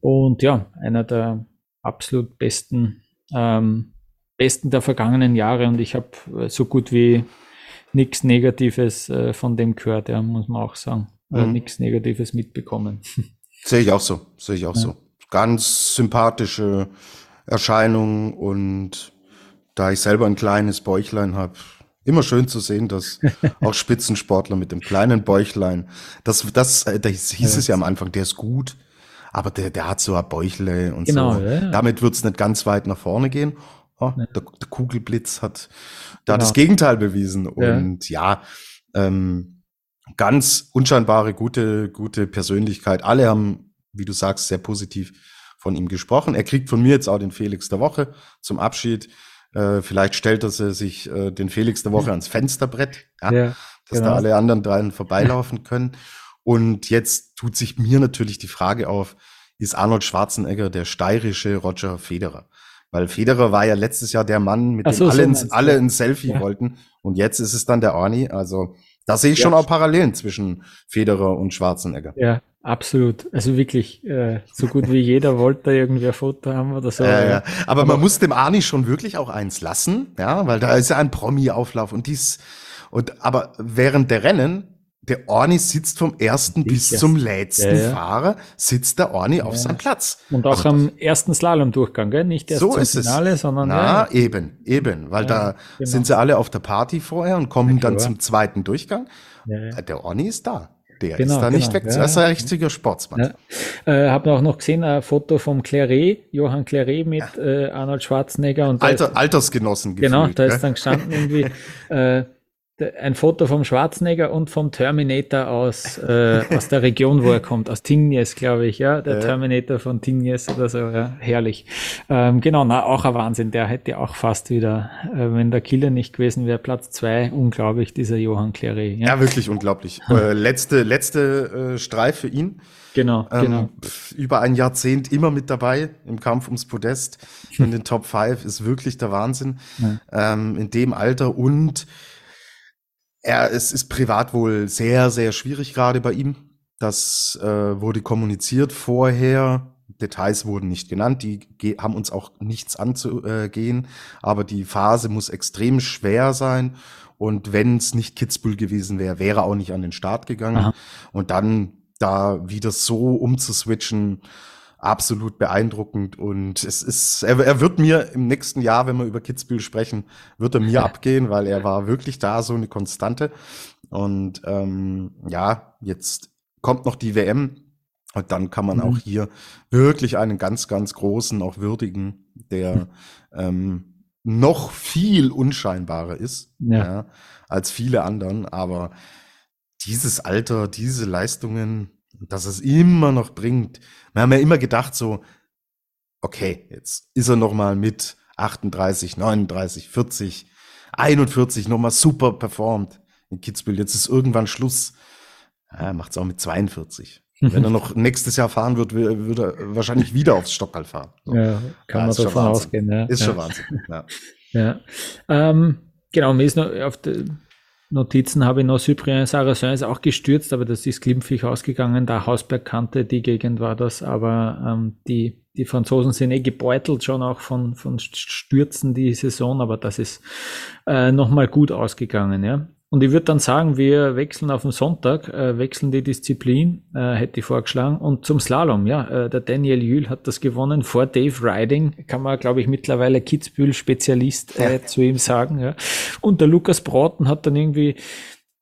Und ja, einer der absolut besten, ähm, besten der vergangenen Jahre und ich habe äh, so gut wie nichts Negatives äh, von dem gehört, ja, muss man auch sagen. Mhm. nichts Negatives mitbekommen. Sehe ich auch so, sehe ich auch ja. so. Ganz sympathische Erscheinung und da ich selber ein kleines Bäuchlein habe, immer schön zu sehen, dass auch Spitzensportler mit dem kleinen Bäuchlein, das, das, äh, das hieß ja. es ja am Anfang, der ist gut, aber der, der hat so ein Bäuchle und genau, so. Ja, Damit wird's nicht ganz weit nach vorne gehen. Oh, der, der, Kugelblitz hat da genau. das Gegenteil bewiesen. Und ja, ähm, ganz unscheinbare, gute, gute Persönlichkeit. Alle haben, wie du sagst, sehr positiv von ihm gesprochen. Er kriegt von mir jetzt auch den Felix der Woche zum Abschied. Äh, vielleicht stellt er sich äh, den Felix der Woche ans Fensterbrett, ja, ja dass genau. da alle anderen dreien vorbeilaufen können. Und jetzt tut sich mir natürlich die Frage auf, ist Arnold Schwarzenegger der steirische Roger Federer? Weil Federer war ja letztes Jahr der Mann, mit so, dem alle, so alle ein Selfie ja. wollten. Und jetzt ist es dann der Arnie. Also da sehe ich ja. schon auch Parallelen zwischen Federer und Schwarzenegger. Ja, absolut. Also wirklich, äh, so gut wie jeder wollte irgendwie ein Foto haben oder so. Äh, ja. Aber, aber man muss dem Arnie schon wirklich auch eins lassen, ja, weil da ist ja ein Promi-Auflauf und dies. Und aber während der Rennen der Orni sitzt vom ersten bis zum letzten ja, ja. Fahrer, sitzt der Orni ja. auf seinem Platz. Und auch also, am ersten Slalom-Durchgang, gell? Nicht erst so zum Finale, es. sondern. Na, eben, eben, weil da genau. sind sie alle auf der Party vorher und kommen dann zum zweiten Durchgang. Der Orni ist da. Der genau, ist da genau. nicht weg. Das ist ein richtiger Sportsmann. Äh, habe auch noch gesehen, ein Foto vom Claret, Johann Claret mit äh, Arnold Schwarzenegger. und Alter, ist, Altersgenossen Genau, da ist dann gestanden irgendwie, äh, ein Foto vom Schwarzenegger und vom Terminator aus, äh, aus der Region, wo er kommt, aus Tingnes, glaube ich, ja, der ja. Terminator von Tingnes oder so, ja, herrlich. Ähm, genau, na, auch ein Wahnsinn, der hätte auch fast wieder, äh, wenn der Killer nicht gewesen wäre, Platz zwei, unglaublich, dieser Johann Clary. Ja, ja wirklich unglaublich. äh, letzte, letzte äh, Streif für ihn. Genau, ähm, genau. Über ein Jahrzehnt immer mit dabei im Kampf ums Podest in den Top 5 ist wirklich der Wahnsinn. Ja. Ähm, in dem Alter und er, es ist privat wohl sehr, sehr schwierig gerade bei ihm. Das äh, wurde kommuniziert vorher. Details wurden nicht genannt, die haben uns auch nichts anzugehen, aber die Phase muss extrem schwer sein. Und wenn es nicht Kitzbühel gewesen wäre, wäre auch nicht an den Start gegangen. Aha. Und dann da wieder so umzuswitchen, absolut beeindruckend und es ist, er, er wird mir im nächsten Jahr, wenn wir über Kitzbühel sprechen, wird er mir abgehen, weil er war wirklich da so eine Konstante und ähm, ja, jetzt kommt noch die WM und dann kann man mhm. auch hier wirklich einen ganz, ganz großen, auch würdigen, der ähm, noch viel unscheinbarer ist ja. ja als viele anderen, aber dieses Alter, diese Leistungen, dass es immer noch bringt. Wir haben ja immer gedacht so, okay, jetzt ist er noch mal mit 38, 39, 40, 41 noch mal super performt in Kitzbühel. Jetzt ist irgendwann Schluss. Ja, macht es auch mit 42. Wenn er noch nächstes Jahr fahren wird, würde er wahrscheinlich wieder aufs Stockerl fahren. So. Ja, kann ja, man davon ausgehen. Ja. Ist schon Wahnsinn. Ja. Ähm, genau, mir ist noch auf der Notizen habe ich noch, Cyprien Sarrazin ist auch gestürzt, aber das ist glimpflich ausgegangen. Da Hausberg kannte, die Gegend war das, aber ähm, die, die Franzosen sind eh gebeutelt schon auch von, von Stürzen die Saison, aber das ist äh, nochmal gut ausgegangen, ja. Und ich würde dann sagen, wir wechseln auf den Sonntag, äh, wechseln die Disziplin, äh, hätte ich vorgeschlagen. Und zum Slalom, ja, äh, der Daniel Jühl hat das gewonnen vor Dave Riding, kann man, glaube ich, mittlerweile Kitzbühel-Spezialist äh, zu ihm sagen. Ja. Und der Lukas Broughton hat dann irgendwie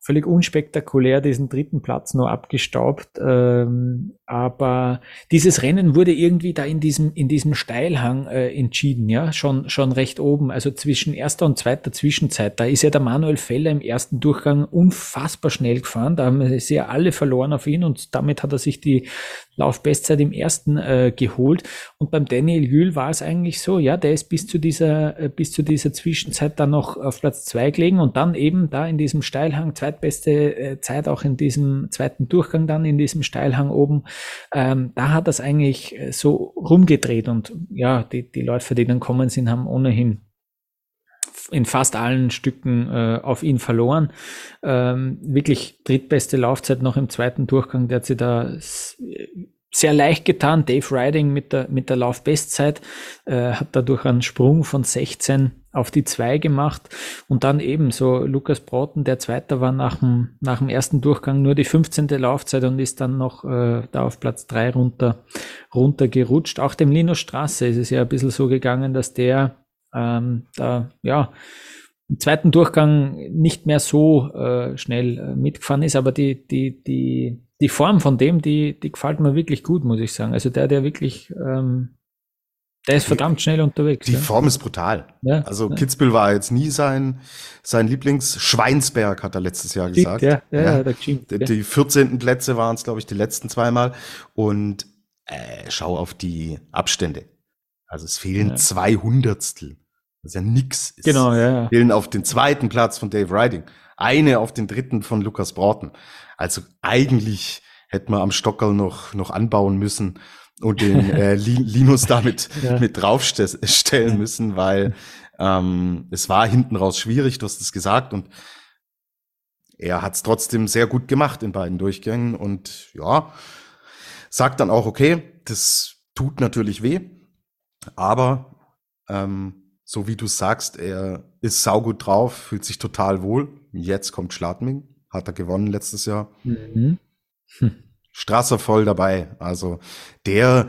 völlig unspektakulär diesen dritten Platz nur abgestaubt. Ähm, aber dieses Rennen wurde irgendwie da in diesem, in diesem Steilhang äh, entschieden, ja, schon, schon recht oben, also zwischen erster und zweiter Zwischenzeit. Da ist ja der Manuel Feller im ersten Durchgang unfassbar schnell gefahren. Da haben sie ja alle verloren auf ihn und damit hat er sich die Laufbestzeit im ersten äh, geholt. Und beim Daniel Jühl war es eigentlich so, ja, der ist bis zu dieser, äh, bis zu dieser Zwischenzeit dann noch auf Platz zwei gelegen und dann eben da in diesem Steilhang, zweitbeste äh, Zeit auch in diesem zweiten Durchgang dann in diesem Steilhang oben, ähm, da hat das eigentlich äh, so rumgedreht und ja, die, die Läufer, die dann kommen sind, haben ohnehin in fast allen Stücken äh, auf ihn verloren. Ähm, wirklich drittbeste Laufzeit noch im zweiten Durchgang, der hat sie da sehr leicht getan. Dave Riding mit der, mit der Laufbestzeit äh, hat dadurch einen Sprung von 16 auf die 2 gemacht und dann eben so Lukas Broughton, der Zweiter war nach dem, nach dem ersten Durchgang nur die 15. Laufzeit und ist dann noch äh, da auf Platz 3 runter, runter gerutscht. Auch dem Linus Straße ist es ja ein bisschen so gegangen, dass der ähm, da, ja, im zweiten Durchgang nicht mehr so äh, schnell äh, mitgefahren ist, aber die, die, die, die Form von dem, die, die gefällt mir wirklich gut, muss ich sagen. Also der, der wirklich, ähm, der ist verdammt schnell unterwegs. Die ja. Form ist brutal. Ja, also ja. Kitzbühel war jetzt nie sein, sein Lieblings. Schweinsberg hat er letztes Jahr gesagt. Ja, ja, ja. Der die, die 14. Plätze waren es, glaube ich, die letzten zweimal. Und äh, schau auf die Abstände. Also es fehlen zwei Hundertstel. Das ist ja nix. Es genau, ja, ja. Fehlen auf den zweiten Platz von Dave Riding. Eine auf den dritten von Lukas Broughton. Also eigentlich hätte man am Stockerl noch, noch anbauen müssen und den äh, Linus damit ja. mit draufstellen müssen, weil ähm, es war hinten raus schwierig, du hast es gesagt und er hat es trotzdem sehr gut gemacht in beiden Durchgängen und ja, sagt dann auch, okay, das tut natürlich weh, aber ähm, so wie du sagst, er ist saugut drauf, fühlt sich total wohl. Jetzt kommt Schladming, hat er gewonnen letztes Jahr. Mhm. Hm. Strasser voll dabei. Also der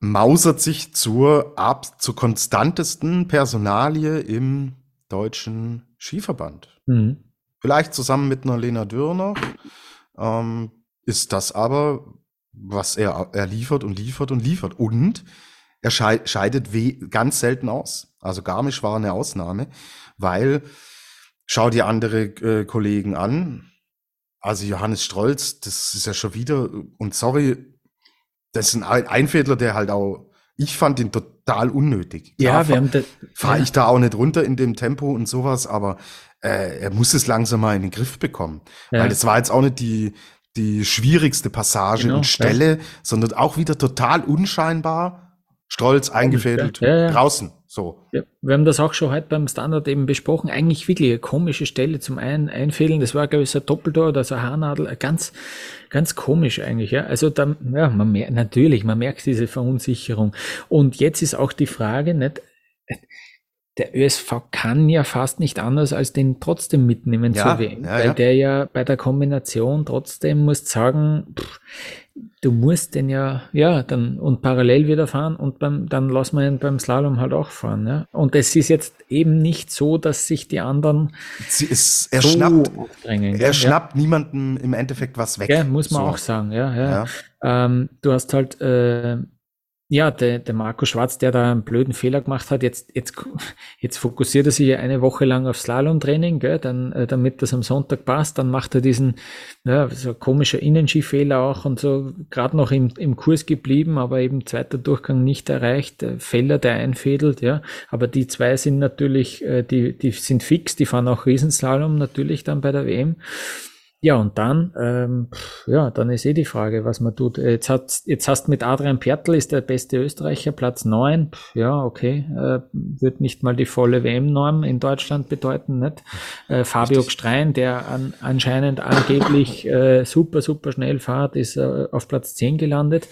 mausert sich zur, ab, zur konstantesten Personalie im deutschen Skiverband. Mhm. Vielleicht zusammen mit einer Lena Dürner ähm, ist das aber, was er, er liefert und liefert und liefert. Und er scheidet ganz selten aus. Also Garmisch war eine Ausnahme, weil schau dir andere äh, Kollegen an. Also Johannes Strolz, das ist ja schon wieder, und sorry, das ist ein Einfädler, der halt auch, ich fand ihn total unnötig. Ja, Klar, wir haben Fahre ja. ich da auch nicht runter in dem Tempo und sowas, aber äh, er muss es langsam mal in den Griff bekommen. Ja. Weil das war jetzt auch nicht die, die schwierigste Passage genau, und Stelle, ja. sondern auch wieder total unscheinbar Stolz eingefädelt, draußen. So. Ja, wir haben das auch schon heute beim Standard eben besprochen. Eigentlich wirklich eine komische Stelle zum einen einfädeln. Das war, glaube ich, so ein Doppeltor oder so eine Haarnadel. Ganz, ganz komisch eigentlich, ja. Also da, ja, man merkt, natürlich, man merkt diese Verunsicherung. Und jetzt ist auch die Frage, nicht, der ÖSV kann ja fast nicht anders, als den trotzdem mitnehmen ja, zu WM, ja, weil ja. der ja bei der Kombination trotzdem muss sagen, pff, du musst den ja, ja, dann und parallel wieder fahren und beim, dann lassen wir ihn beim Slalom halt auch fahren. Ja? Und es ist jetzt eben nicht so, dass sich die anderen Sie ist, er so schnappt, er ja? schnappt niemanden im Endeffekt was weg. Ja, muss man so. auch sagen, ja, ja. ja. Ähm, du hast halt äh, ja, der, der Marco Schwarz, der da einen blöden Fehler gemacht hat, jetzt, jetzt, jetzt fokussiert er sich eine Woche lang auf Slalom-Training, gell, dann, äh, damit das am Sonntag passt, dann macht er diesen, ja, so komischer Innenskifehler auch und so, gerade noch im, im Kurs geblieben, aber eben zweiter Durchgang nicht erreicht, äh, Feller, der einfädelt, ja, aber die zwei sind natürlich, äh, die, die sind fix, die fahren auch Riesenslalom natürlich dann bei der WM. Ja, und dann, ähm, ja, dann ist eh die Frage, was man tut. Jetzt, hat, jetzt hast mit Adrian Pertl ist der beste Österreicher, Platz neun. Ja, okay, äh, wird nicht mal die volle WM-Norm in Deutschland bedeuten, nicht? Äh, Fabio Gstrein, der an, anscheinend angeblich äh, super, super schnell fährt, ist äh, auf Platz zehn gelandet.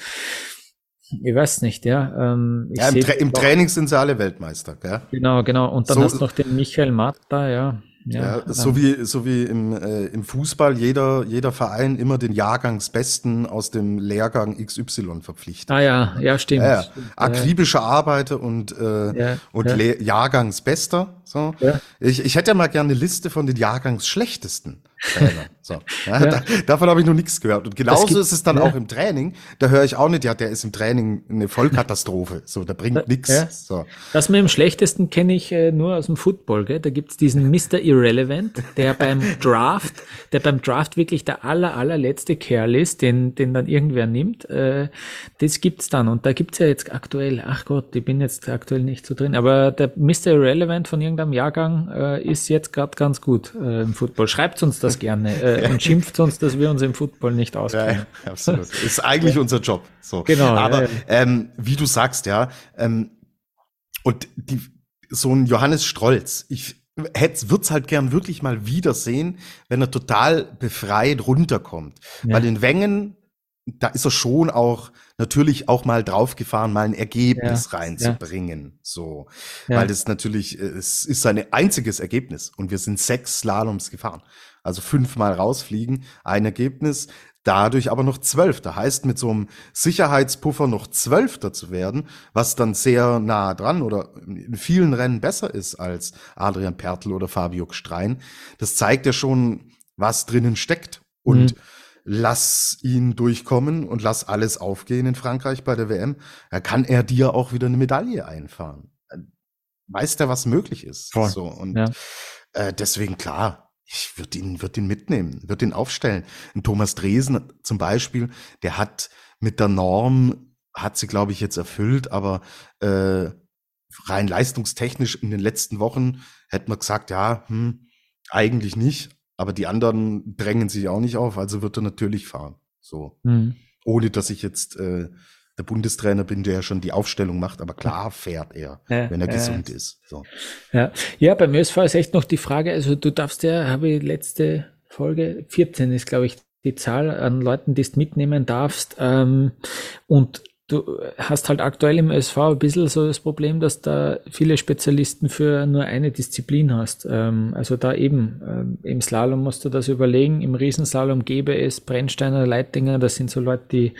Ich weiß nicht, ja. Ähm, ja im, Tra im Training sind sie alle Weltmeister, gell? Genau, genau. Und dann so, hast du noch den Michael Matta, ja. Ja, ja so wie so wie im, äh, im Fußball jeder jeder Verein immer den Jahrgangsbesten aus dem Lehrgang XY verpflichtet. Ah ja, ja stimmt. Ja, ja. Akribische Arbeiter und äh, und Jahrgangsbester So. Ich, ich hätte ja mal gerne eine Liste von den Jahrgangsschlechtesten. so. Ja, ja. Da, davon habe ich noch nichts gehört. Und genauso gibt, ist es dann auch im Training. Da höre ich auch nicht, ja, der ist im Training eine Vollkatastrophe. So, der bringt nichts. So. Das mit dem Schlechtesten kenne ich äh, nur aus dem Football. Gell? Da gibt's diesen Mr. Irrelevant, der beim Draft, der beim Draft wirklich der aller, allerletzte Kerl ist, den, den dann irgendwer nimmt. Äh, das gibt's dann. Und da gibt's ja jetzt aktuell, ach Gott, ich bin jetzt aktuell nicht so drin, aber der Mr. Irrelevant von irgendeinem Jahrgang äh, ist jetzt gerade ganz gut äh, im Football. Schreibt uns das gerne äh, und schimpft uns, dass wir uns im Football nicht auskennen. Ja, absolut. Ist eigentlich unser Job. So. Genau. Aber ja, ja. Ähm, wie du sagst, ja, ähm, und die, so ein Johannes Strolz, ich hätte, wird's halt gern wirklich mal wiedersehen, wenn er total befreit runterkommt. Weil in Wengen da ist er schon auch natürlich auch mal draufgefahren, mal ein Ergebnis ja, reinzubringen. Ja. So. Ja. Weil das natürlich, es ist sein einziges Ergebnis. Und wir sind sechs Slaloms gefahren. Also fünfmal rausfliegen, ein Ergebnis, dadurch aber noch Zwölfter. Heißt, mit so einem Sicherheitspuffer noch Zwölfter zu werden, was dann sehr nah dran oder in vielen Rennen besser ist als Adrian Pertl oder Fabio Strein. Das zeigt ja schon, was drinnen steckt. Und mhm lass ihn durchkommen und lass alles aufgehen in Frankreich bei der WM, dann kann er dir auch wieder eine Medaille einfahren. Weiß der, was möglich ist. Voll. So, und ja. äh, deswegen klar, ich würde ihn, würd ihn mitnehmen, würde ihn aufstellen. Ein Thomas Dresen zum Beispiel, der hat mit der Norm, hat sie, glaube ich, jetzt erfüllt, aber äh, rein leistungstechnisch in den letzten Wochen hätte man gesagt, ja, hm, eigentlich nicht. Aber die anderen drängen sich auch nicht auf, also wird er natürlich fahren. So. Mhm. Ohne dass ich jetzt äh, der Bundestrainer bin, der ja schon die Aufstellung macht, aber klar fährt er, ja, wenn er ja, gesund ist. So. Ja. ja, beim ÖSV ist echt noch die Frage, also du darfst ja, habe ich letzte Folge, 14 ist, glaube ich, die Zahl an Leuten, die du mitnehmen darfst. Ähm, und du hast halt aktuell im SV ein bisschen so das Problem, dass da viele Spezialisten für nur eine Disziplin hast. Ähm, also da eben, ähm, im Slalom musst du das überlegen, im Riesenslalom gäbe es Brennsteiner, Leitinger, das sind so Leute, die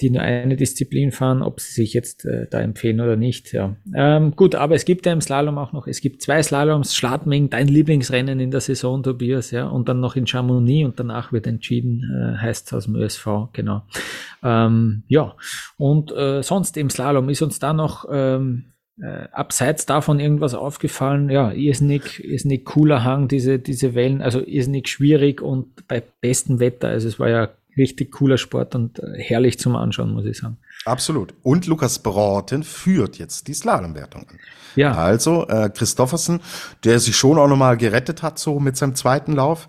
die nur eine Disziplin fahren, ob sie sich jetzt äh, da empfehlen oder nicht. Ja. Ähm, gut, aber es gibt ja im Slalom auch noch, es gibt zwei Slaloms, Schladming, dein Lieblingsrennen in der Saison, Tobias, ja, und dann noch in Chamonix und danach wird entschieden, äh, heißt es aus dem ÖSV, genau. Ähm, ja, und äh, sonst im Slalom ist uns da noch ähm, äh, abseits davon irgendwas aufgefallen? Ja, irrsinnig, irrsinnig cooler Hang, diese, diese Wellen, also irrsinnig schwierig und bei bestem Wetter, also es war ja richtig cooler Sport und äh, herrlich zum Anschauen, muss ich sagen. Absolut. Und Lukas Braten führt jetzt die Slalomwertung an. Ja. Also äh, Christoffersen, der sich schon auch nochmal gerettet hat, so mit seinem zweiten Lauf,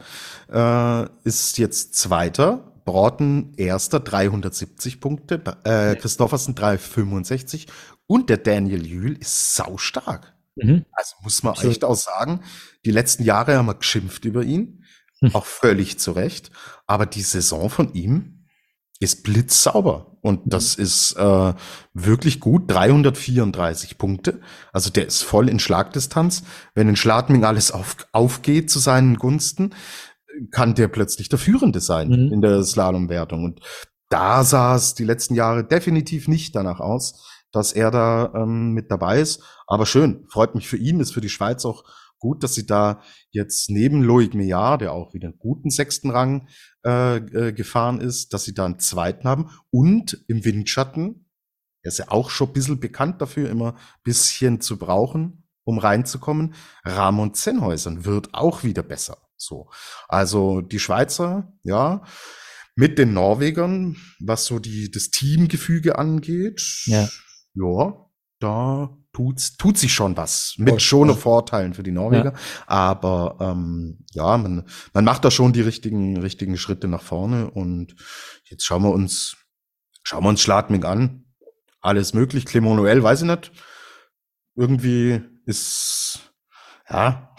äh, ist jetzt Zweiter. Broughton erster, 370 Punkte. Äh, Christoffersen 365. Und der Daniel Jühl ist saustark. Mhm. Also muss man so. echt auch sagen, die letzten Jahre haben wir geschimpft über ihn. Auch völlig zu Recht. Aber die Saison von ihm ist blitzsauber. Und mhm. das ist äh, wirklich gut. 334 Punkte. Also der ist voll in Schlagdistanz. Wenn in Schladming alles auf, aufgeht zu seinen Gunsten, kann der plötzlich der Führende sein mhm. in der Slalomwertung. Und da sah es die letzten Jahre definitiv nicht danach aus, dass er da ähm, mit dabei ist. Aber schön, freut mich für ihn, ist für die Schweiz auch gut, dass sie da jetzt neben Loic Meillard, der auch wieder einen guten sechsten Rang äh, äh, gefahren ist, dass sie da einen zweiten haben und im Windschatten, er ist ja auch schon ein bisschen bekannt dafür, immer ein bisschen zu brauchen, um reinzukommen. Ramon Zenhäusern wird auch wieder besser. So. Also die Schweizer, ja, mit den Norwegern, was so die, das Teamgefüge angeht, ja, ja da tut, tut sich schon was. Mit oh, schon oh. Vorteilen für die Norweger. Ja. Aber ähm, ja, man, man macht da schon die richtigen, richtigen Schritte nach vorne. Und jetzt schauen wir uns, schauen wir uns Schladming an. Alles möglich. Clement Noël, weiß ich nicht. Irgendwie ist, ja,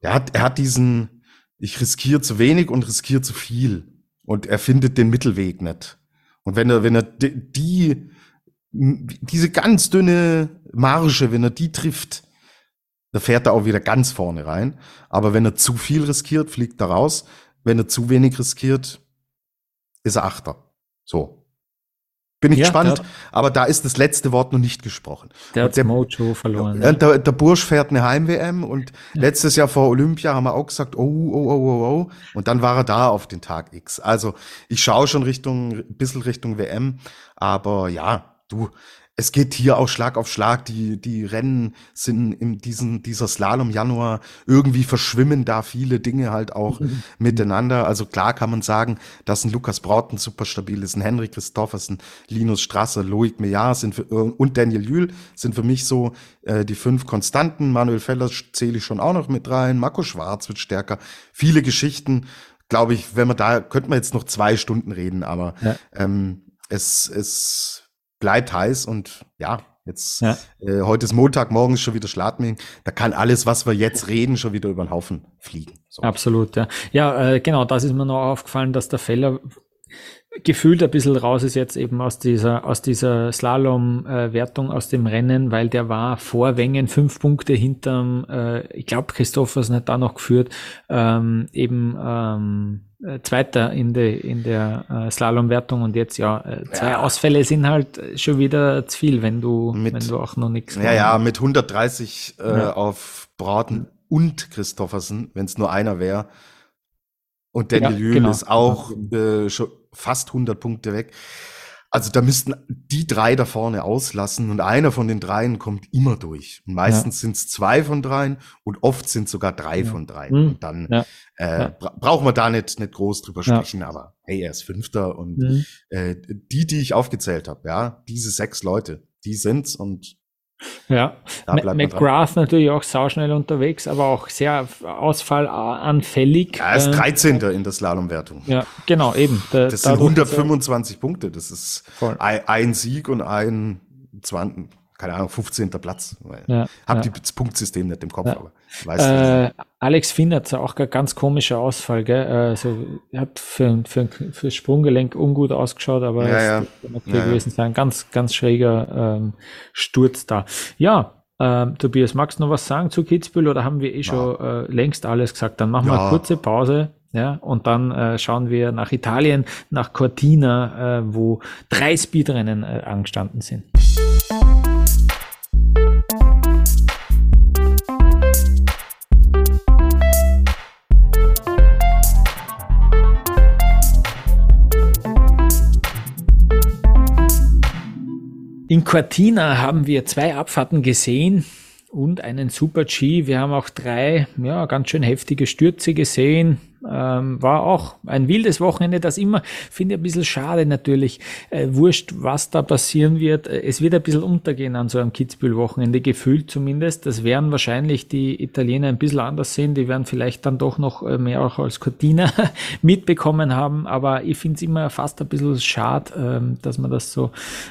er hat, er hat diesen, ich riskiere zu wenig und riskiere zu viel. Und er findet den Mittelweg nicht. Und wenn er, wenn er die, diese ganz dünne Marge, wenn er die trifft, da fährt er auch wieder ganz vorne rein. Aber wenn er zu viel riskiert, fliegt er raus. Wenn er zu wenig riskiert, ist er Achter. So. Bin ich ja, gespannt, aber da ist das letzte Wort noch nicht gesprochen. Der hat der Mojo verloren. Ja, der, der Bursch fährt eine Heim-WM und ja. letztes Jahr vor Olympia haben wir auch gesagt, oh, oh, oh, oh, oh, und dann war er da auf den Tag X. Also ich schaue schon Richtung, ein bisschen Richtung WM, aber ja, du, es geht hier auch Schlag auf Schlag. Die, die Rennen sind in diesen, dieser Slalom Januar irgendwie verschwimmen da viele Dinge halt auch mhm. miteinander. Also klar kann man sagen, dass ein Lukas Brauten super stabil ist, ein Henrik Christoffersen, Linus Strasser, Loic Meillard sind für, und Daniel Jühl sind für mich so äh, die fünf Konstanten. Manuel Feller zähle ich schon auch noch mit rein. Marco Schwarz wird stärker. Viele Geschichten. Glaube ich, wenn man da, könnte man jetzt noch zwei Stunden reden, aber ja. ähm, es, es bleibt heiß und ja, jetzt ja. Äh, heute ist Montag, morgen ist schon wieder Schladming. Da kann alles, was wir jetzt reden, schon wieder über den Haufen fliegen. So. Absolut, ja. Ja, äh, genau, das ist mir noch aufgefallen, dass der Feller gefühlt ein bisschen raus ist jetzt eben aus dieser, aus dieser Slalom-Wertung, aus dem Rennen, weil der war vor Wengen fünf Punkte hinterm, äh, ich glaube, Christophers hat da noch geführt, ähm, eben ähm, äh, Zweiter in, de, in der äh, Slalom-Wertung und jetzt ja, äh, zwei ja. Ausfälle sind halt schon wieder zu viel, wenn du, mit, wenn du auch noch nichts. Ja, ja, mit 130 äh, ja. auf Braten und Christoffersen, wenn es nur einer wäre. Und Daniel ja, Jühl genau. ist auch äh, schon fast 100 Punkte weg. Also da müssten die drei da vorne auslassen und einer von den dreien kommt immer durch. Und meistens ja. sind es zwei von dreien und oft sind sogar drei ja. von dreien. Mhm. Und dann ja. Äh, bra brauchen wir da nicht, nicht groß drüber sprechen, aber hey, er ist Fünfter und mhm. äh, die, die ich aufgezählt habe, ja, diese sechs Leute, die sind's und ja, McGrath natürlich auch sauschnell unterwegs, aber auch sehr ausfallanfällig. Er ist 13. Ähm, in der Slalomwertung. Ja, genau, eben. Da, das sind 125 Punkte. Das ist ein, ein, Sieg und ein 20, keine Ahnung, 15. Platz. Ja, hab ja. das Punktsystem nicht im Kopf, ja. aber weiß äh, Alex Finn hat auch ganz komischer Ausfall, gell? Also, er hat für, für, für Sprunggelenk ungut ausgeschaut, aber ja, okay ja, gewesen sein. Ganz, ganz schräger ähm, Sturz da. Ja, ähm, Tobias, magst du noch was sagen zu Kitzbühel oder haben wir eh schon äh, längst alles gesagt? Dann machen wir eine kurze Pause. Ja, und dann äh, schauen wir nach Italien, nach Cortina, äh, wo drei Speedrennen äh, angestanden sind. In Cortina haben wir zwei Abfahrten gesehen und einen Super G. Wir haben auch drei, ja, ganz schön heftige Stürze gesehen. Ähm, war auch ein wildes Wochenende, das immer, finde ich ein bisschen schade natürlich. Äh, wurscht, was da passieren wird. Äh, es wird ein bisschen untergehen an so einem Kitzbühel-Wochenende, gefühlt zumindest. Das werden wahrscheinlich die Italiener ein bisschen anders sehen. Die werden vielleicht dann doch noch äh, mehr auch als Cortina mitbekommen haben. Aber ich finde es immer fast ein bisschen schade, ähm, dass man das so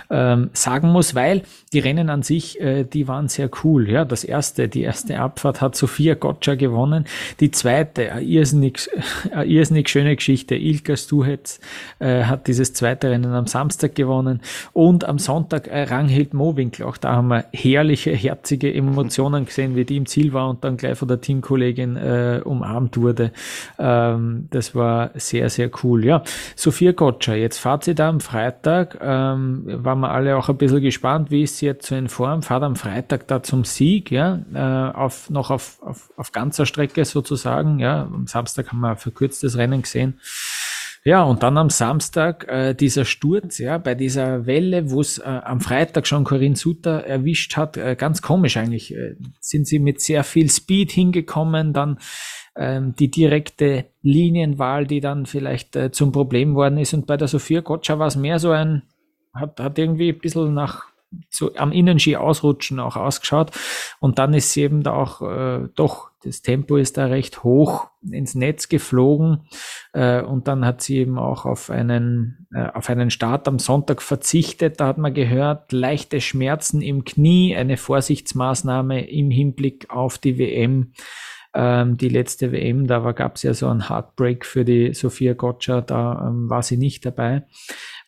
ähm, sagen muss, weil die Rennen an sich, äh, die waren sehr cool. Ja, das erste, die erste Abfahrt hat Sophia Gotcha gewonnen. Die zweite, irrsinnig eine irrsinnig schöne Geschichte. Ilka Stuhetz äh, hat dieses zweite Rennen am Samstag gewonnen und am Sonntag äh, Ranghild Mowinkel. Auch da haben wir herrliche, herzige Emotionen gesehen, wie die im Ziel war und dann gleich von der Teamkollegin äh, umarmt wurde. Ähm, das war sehr, sehr cool. Ja, Sophia Gotcha, jetzt fahrt sie da am Freitag. Ähm, waren wir alle auch ein bisschen gespannt, wie ist sie jetzt so in Form? Fahrt am Freitag da zum Sieg, ja, äh, auf, noch auf, auf, auf ganzer Strecke sozusagen. Ja, am Samstag haben wir ein verkürztes Rennen gesehen. Ja, und dann am Samstag äh, dieser Sturz, ja, bei dieser Welle, wo es äh, am Freitag schon Corinne Sutter erwischt hat, äh, ganz komisch eigentlich, äh, sind sie mit sehr viel Speed hingekommen, dann ähm, die direkte Linienwahl, die dann vielleicht äh, zum Problem worden ist. Und bei der Sophia Gotcha war es mehr so ein, hat, hat irgendwie ein bisschen nach so am Innenski ausrutschen auch ausgeschaut. Und dann ist sie eben da auch äh, doch, das Tempo ist da recht hoch ins Netz geflogen. Äh, und dann hat sie eben auch auf einen, äh, auf einen Start am Sonntag verzichtet. Da hat man gehört, leichte Schmerzen im Knie, eine Vorsichtsmaßnahme im Hinblick auf die WM. Ähm, die letzte WM, da gab es ja so einen Heartbreak für die Sophia Gotcha, da ähm, war sie nicht dabei.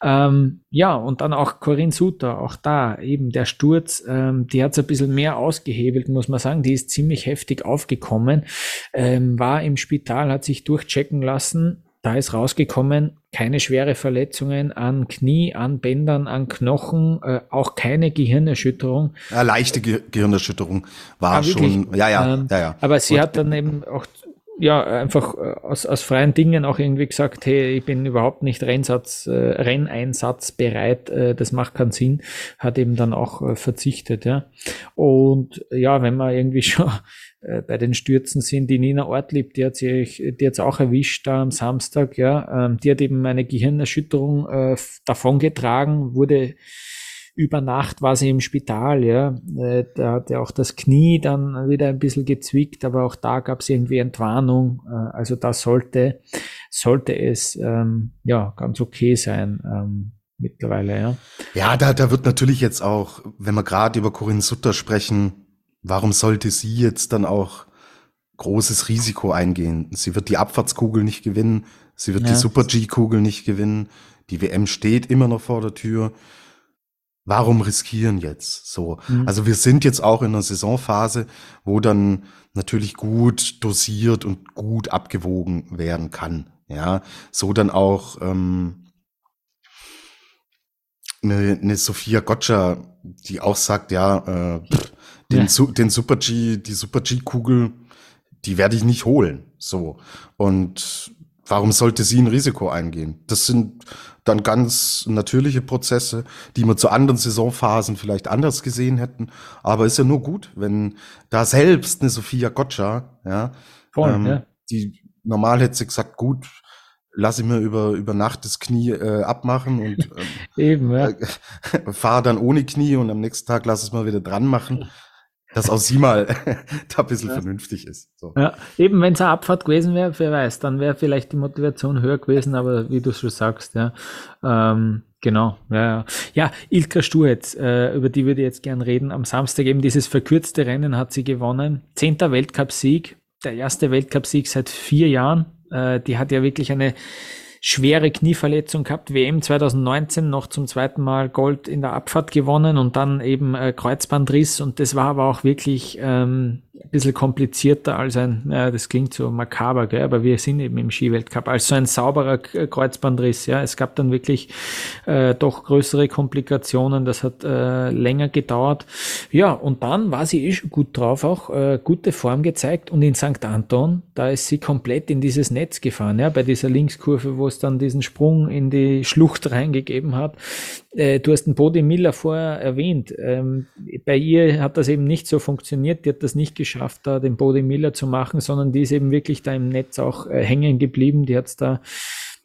Ähm, ja, und dann auch Corinne Suter, auch da eben der Sturz, ähm, die hat es ein bisschen mehr ausgehebelt, muss man sagen. Die ist ziemlich heftig aufgekommen, ähm, war im Spital, hat sich durchchecken lassen da ist rausgekommen, keine schwere Verletzungen an Knie, an Bändern, an Knochen, äh, auch keine Gehirnerschütterung. Ja, leichte Ge Gehirnerschütterung war ah, schon, ja, ja, ähm, ja, ja. Aber sie Und, hat dann eben auch ja, einfach äh, aus, aus freien Dingen auch irgendwie gesagt, hey, ich bin überhaupt nicht Rennsatz, äh, Renneinsatz bereit, äh, das macht keinen Sinn, hat eben dann auch äh, verzichtet, ja. Und ja, wenn man irgendwie schon äh, bei den Stürzen sind, die Nina Ortlieb, die hat sich, die hat's auch erwischt da am Samstag, ja, ähm, die hat eben eine Gehirnerschütterung äh, davongetragen, wurde über Nacht war sie im Spital, ja. Äh, da hat ja auch das Knie dann wieder ein bisschen gezwickt, aber auch da gab es irgendwie Entwarnung. Äh, also da sollte, sollte es ähm, ja ganz okay sein. Ähm, mittlerweile, ja. Ja, da, da wird natürlich jetzt auch, wenn wir gerade über Corinne Sutter sprechen, warum sollte sie jetzt dann auch großes Risiko eingehen? Sie wird die Abfahrtskugel nicht gewinnen, sie wird ja. die Super G-Kugel nicht gewinnen, die WM steht immer noch vor der Tür warum riskieren jetzt? So. Mhm. Also wir sind jetzt auch in einer Saisonphase, wo dann natürlich gut dosiert und gut abgewogen werden kann. Ja, so dann auch ähm, eine, eine Sophia Gotcha, die auch sagt, ja, äh, den, ja. den Super G, die Super G-Kugel, die werde ich nicht holen. So. Und warum sollte sie ein Risiko eingehen? Das sind dann ganz natürliche Prozesse, die wir zu anderen Saisonphasen vielleicht anders gesehen hätten. Aber ist ja nur gut, wenn da selbst eine Sophia Gotcha, ja, Voll, ähm, ja. die normal hätte sie gesagt, gut, lass ich mir über, über Nacht das Knie äh, abmachen und ähm, Eben, ja. äh, fahre dann ohne Knie und am nächsten Tag lass es mal wieder dran machen dass auch sie mal da ein bisschen ja. vernünftig ist. So. Ja, eben wenn es eine Abfahrt gewesen wäre, wer weiß, dann wäre vielleicht die Motivation höher gewesen, aber wie du schon sagst, ja, ähm, genau, ja, ja. Ja, Ilka Sturz, äh, über die würde ich jetzt gern reden. Am Samstag eben dieses verkürzte Rennen hat sie gewonnen. Zehnter Weltcupsieg, der erste Weltcupsieg seit vier Jahren. Äh, die hat ja wirklich eine schwere Knieverletzung gehabt, WM 2019 noch zum zweiten Mal Gold in der Abfahrt gewonnen und dann eben äh, Kreuzbandriss und das war aber auch wirklich ähm, ein bisschen komplizierter als ein, ja, das klingt so makaber, gell, aber wir sind eben im Skiweltcup, als so ein sauberer Kreuzbandriss, ja. Es gab dann wirklich äh, doch größere Komplikationen, das hat äh, länger gedauert. Ja, und dann war sie eh schon gut drauf, auch äh, gute Form gezeigt und in St. Anton, da ist sie komplett in dieses Netz gefahren, ja, bei dieser Linkskurve, wo es dann diesen Sprung in die Schlucht reingegeben hat. Äh, du hast den Bodi Miller vorher erwähnt. Ähm, bei ihr hat das eben nicht so funktioniert. Die hat das nicht geschafft, da den Bodi Miller zu machen, sondern die ist eben wirklich da im Netz auch äh, hängen geblieben. Die hat es da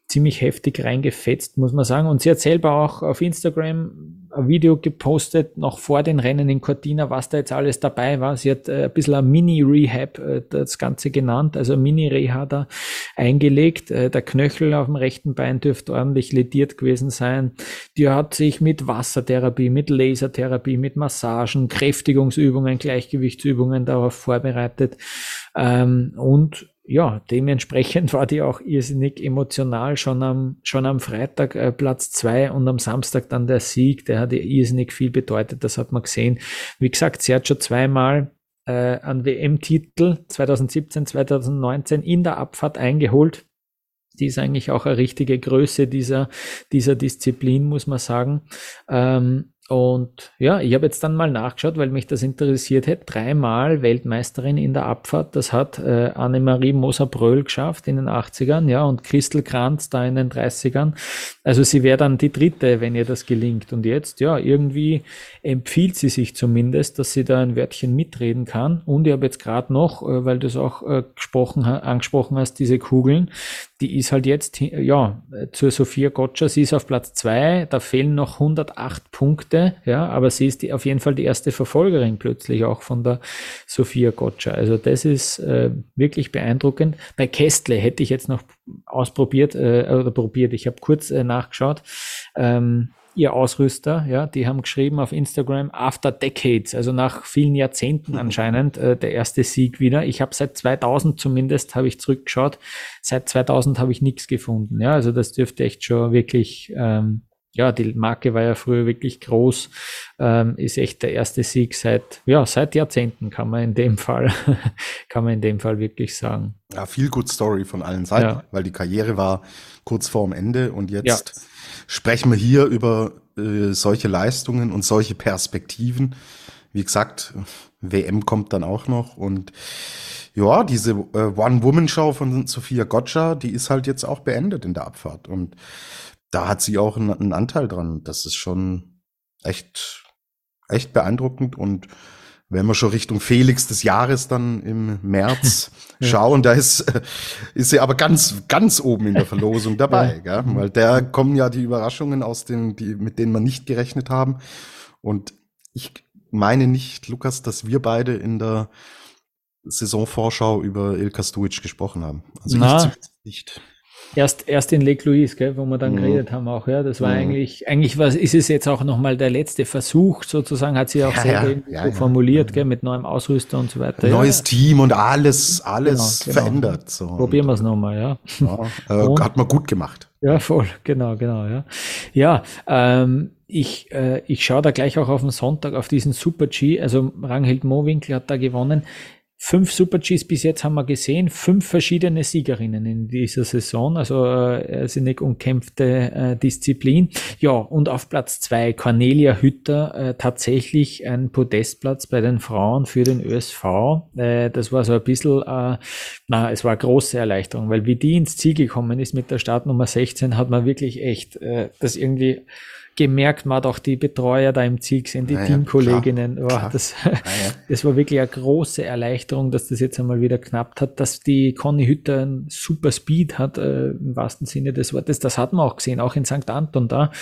ziemlich heftig reingefetzt, muss man sagen. Und sie hat selber auch auf Instagram ein Video gepostet, noch vor den Rennen in Cortina, was da jetzt alles dabei war. Sie hat äh, ein bisschen ein Mini-Rehab äh, das Ganze genannt, also Mini-Reha da eingelegt. Äh, der Knöchel auf dem rechten Bein dürfte ordentlich lediert gewesen sein. Die hat sich mit Wassertherapie, mit Lasertherapie, mit Massagen, Kräftigungsübungen, Gleichgewichtsübungen darauf vorbereitet. Ähm, und ja, dementsprechend war die auch irrsinnig emotional schon am, schon am Freitag äh, Platz zwei und am Samstag dann der Sieg, der hat ihr irrsinnig viel bedeutet, das hat man gesehen. Wie gesagt, sie hat schon zweimal äh, an WM-Titel 2017, 2019 in der Abfahrt eingeholt. Die ist eigentlich auch eine richtige Größe dieser, dieser Disziplin, muss man sagen. Ähm, und ja, ich habe jetzt dann mal nachgeschaut, weil mich das interessiert hätte. Dreimal Weltmeisterin in der Abfahrt. Das hat äh, Annemarie Moser-Bröll geschafft in den 80ern, ja, und Christel Kranz da in den 30ern. Also sie wäre dann die dritte, wenn ihr das gelingt. Und jetzt, ja, irgendwie empfiehlt sie sich zumindest, dass sie da ein Wörtchen mitreden kann. Und ich habe jetzt gerade noch, äh, weil du es auch äh, gesprochen, angesprochen hast, diese Kugeln, die ist halt jetzt, ja, zur Sophia Gotcha, sie ist auf Platz zwei, da fehlen noch 108 Punkte, ja, aber sie ist die, auf jeden Fall die erste Verfolgerin plötzlich auch von der Sophia Gotcha. Also das ist äh, wirklich beeindruckend. Bei Kestle hätte ich jetzt noch ausprobiert äh, oder probiert, ich habe kurz äh, nachgeschaut. Ähm, ihr Ausrüster, ja, die haben geschrieben auf Instagram After Decades, also nach vielen Jahrzehnten mhm. anscheinend äh, der erste Sieg wieder. Ich habe seit 2000 zumindest habe ich zurückgeschaut. Seit 2000 habe ich nichts gefunden. Ja, also das dürfte echt schon wirklich ähm, ja, die Marke war ja früher wirklich groß, ähm, ist echt der erste Sieg seit, ja, seit Jahrzehnten kann man in dem Fall, kann man in dem Fall wirklich sagen. Ja, viel Good Story von allen Seiten, ja. weil die Karriere war kurz vorm Ende und jetzt ja. Sprechen wir hier über äh, solche Leistungen und solche Perspektiven. Wie gesagt, WM kommt dann auch noch und ja, diese äh, One-Woman-Show von Sophia Gotcha, die ist halt jetzt auch beendet in der Abfahrt und da hat sie auch einen, einen Anteil dran. Das ist schon echt, echt beeindruckend und wenn wir schon Richtung Felix des Jahres dann im März schauen, da ist, ist sie aber ganz, ganz oben in der Verlosung dabei, ja. gell? weil da kommen ja die Überraschungen aus den, die, mit denen wir nicht gerechnet haben. Und ich meine nicht, Lukas, dass wir beide in der Saisonvorschau über Ilka Stuic gesprochen haben. Also Na, nicht. Erst, erst in Lake Louise, gell, wo wir dann mhm. geredet haben auch, ja. Das war mhm. eigentlich, eigentlich was, ist es jetzt auch nochmal der letzte Versuch, sozusagen, hat sie auch ja, selber ja, so ja, formuliert, gell, mit neuem Ausrüster und so weiter. Neues Team und alles, alles genau, genau. verändert. So. Probieren wir es nochmal, ja. Äh, hat man gut gemacht. Ja, voll, genau, genau, ja. Ja, ähm, ich, äh, ich schaue da gleich auch auf den Sonntag auf diesen Super G. Also Ranghild Mowinkel hat da gewonnen. Fünf Super Gs bis jetzt haben wir gesehen, fünf verschiedene Siegerinnen in dieser Saison, also äh, irrsinnig umkämpfte äh, Disziplin. Ja, und auf Platz zwei Cornelia Hütter, äh, tatsächlich ein Podestplatz bei den Frauen für den ÖSV. Äh, das war so ein bisschen, äh, na, es war eine große Erleichterung, weil wie die ins Ziel gekommen ist mit der Startnummer 16, hat man wirklich echt äh, das irgendwie gemerkt, man hat auch die Betreuer da im Ziel gesehen, die ja, Teamkolleginnen. Ja, oh, das, ja, das war wirklich eine große Erleichterung, dass das jetzt einmal wieder knappt hat, dass die Conny Hütter einen super Speed hat, äh, im wahrsten Sinne des Wortes. Das hat man auch gesehen, auch in St. Anton da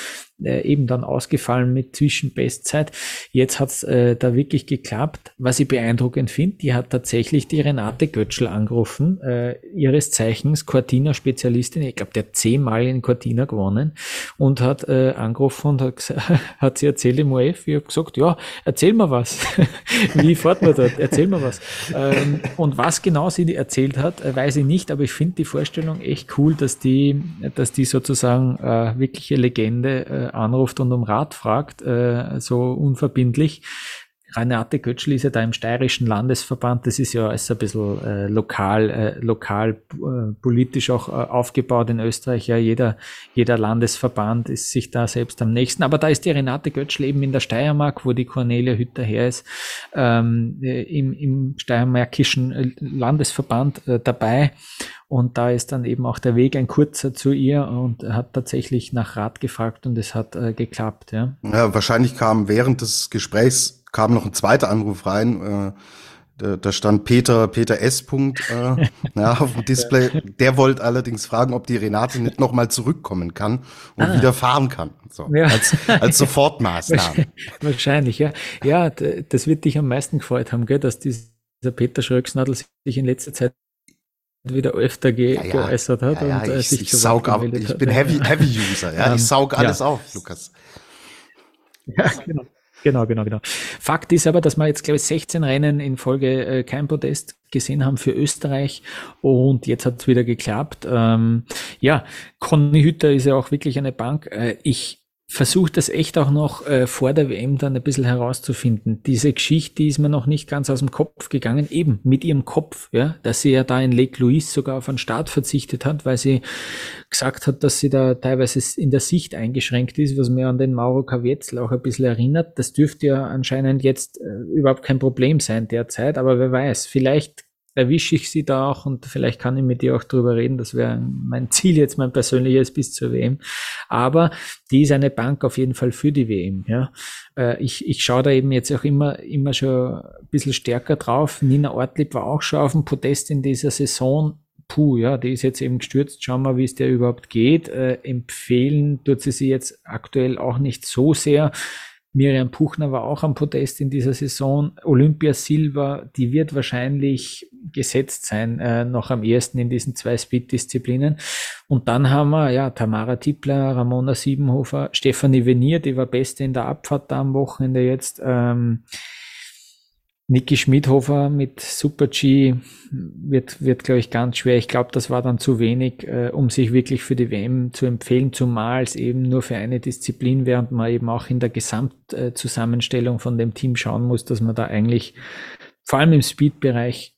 äh, eben dann ausgefallen mit Zwischenbestzeit. Jetzt hat's äh, da wirklich geklappt. Was ich beeindruckend finde, die hat tatsächlich die Renate Götschel angerufen, äh, ihres Zeichens Cortina-Spezialistin. Ich glaube, der zehnmal in Cortina gewonnen und hat äh, angerufen und hat, hat sie erzählt im OF. Ich habe gesagt, ja, erzähl mal was. Wie fährt man dort? Erzähl mal was. Ähm, und was genau sie erzählt hat, äh, weiß ich nicht, aber ich finde die Vorstellung echt cool, dass die, dass die sozusagen äh, wirkliche Legende äh, anruft und um Rat fragt, äh, so unverbindlich. Renate Götschl ist ja da im steirischen Landesverband, das ist ja alles ein bisschen äh, lokal, äh, lokal äh, politisch auch äh, aufgebaut in Österreich. Ja, jeder, jeder Landesverband ist sich da selbst am nächsten. Aber da ist die Renate Götschl eben in der Steiermark, wo die Cornelia Hütter her ist, ähm, äh, im, im steiermärkischen äh, Landesverband dabei. Und da ist dann eben auch der Weg ein kurzer zu ihr und hat tatsächlich nach Rat gefragt und es hat äh, geklappt. Ja. ja, wahrscheinlich kam während des Gesprächs kam noch ein zweiter Anruf rein. Äh, da, da stand Peter, Peter S. Punkt, äh, ja, auf dem Display. Der wollte allerdings fragen, ob die Renate nicht nochmal zurückkommen kann und ah. wieder fahren kann. So, ja. als, als Sofortmaßnahme. Wahrscheinlich, ja. Ja, das wird dich am meisten gefreut haben, gell, dass dieser Peter Schröcksnadel sich in letzter Zeit wieder öfter ge ja, ja. geäußert hat ja, und äh, ich, ich saug ab, ich bin Heavy Heavy User, ja, ich ähm, saug alles auf, Lukas. Ja, genau. Genau, genau, genau. Fakt ist aber, dass wir jetzt, glaube ich, 16 Rennen in Folge äh, kein Podest gesehen haben für Österreich und jetzt hat es wieder geklappt. Ähm, ja, Conny Hütter ist ja auch wirklich eine Bank. Äh, ich versucht das echt auch noch äh, vor der WM dann ein bisschen herauszufinden. Diese Geschichte, die ist mir noch nicht ganz aus dem Kopf gegangen, eben mit ihrem Kopf, ja, dass sie ja da in Lake Louise sogar auf einen Start verzichtet hat, weil sie gesagt hat, dass sie da teilweise in der Sicht eingeschränkt ist, was mir an den Mauro Kavietzel auch ein bisschen erinnert. Das dürfte ja anscheinend jetzt äh, überhaupt kein Problem sein derzeit, aber wer weiß, vielleicht erwische ich sie da auch und vielleicht kann ich mit dir auch drüber reden. Das wäre mein Ziel jetzt, mein persönliches bis zur WM. Aber die ist eine Bank auf jeden Fall für die WM. Ja. Äh, ich, ich schaue da eben jetzt auch immer, immer schon ein bisschen stärker drauf. Nina Ortlieb war auch schon auf dem Podest in dieser Saison. Puh, ja, die ist jetzt eben gestürzt. Schauen wir, wie es der überhaupt geht. Äh, empfehlen tut sie sie jetzt aktuell auch nicht so sehr. Miriam Puchner war auch am Podest in dieser Saison. Olympia Silva, die wird wahrscheinlich gesetzt sein, äh, noch am ersten in diesen zwei Speed-Disziplinen. Und dann haben wir, ja, Tamara Tippler, Ramona Siebenhofer, Stefanie Venier, die war Beste in der Abfahrt da am Wochenende jetzt. Ähm, Niki Schmidhofer mit Super G wird, wird glaube ich, ganz schwer. Ich glaube, das war dann zu wenig, äh, um sich wirklich für die WM zu empfehlen, zumal es eben nur für eine Disziplin, während man eben auch in der Gesamtzusammenstellung von dem Team schauen muss, dass man da eigentlich vor allem im Speed-Bereich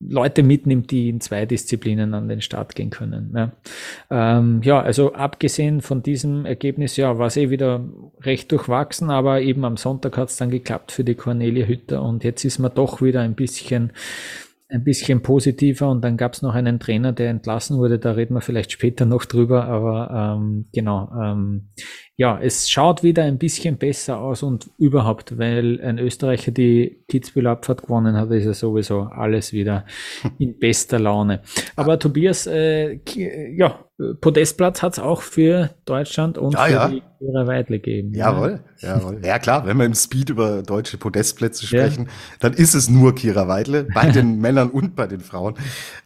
Leute mitnimmt, die in zwei Disziplinen an den Start gehen können. Ja, ähm, ja also abgesehen von diesem Ergebnis, ja, war es eh wieder recht durchwachsen, aber eben am Sonntag hat es dann geklappt für die Cornelia Hütter und jetzt ist man doch wieder ein bisschen ein bisschen positiver und dann gab es noch einen Trainer, der entlassen wurde, da reden wir vielleicht später noch drüber, aber ähm, genau, ähm, ja, es schaut wieder ein bisschen besser aus und überhaupt, weil ein Österreicher die Kitzbühel Abfahrt gewonnen hat, ist ja sowieso alles wieder in bester Laune. Aber Tobias, äh, ja, Podestplatz hat es auch für Deutschland und ja, für ja. die Kira Weidle gegeben. Jawohl, ja. jawohl. Ja klar, wenn wir im Speed über deutsche Podestplätze sprechen, ja. dann ist es nur Kira Weidle, bei den Männern und bei den Frauen.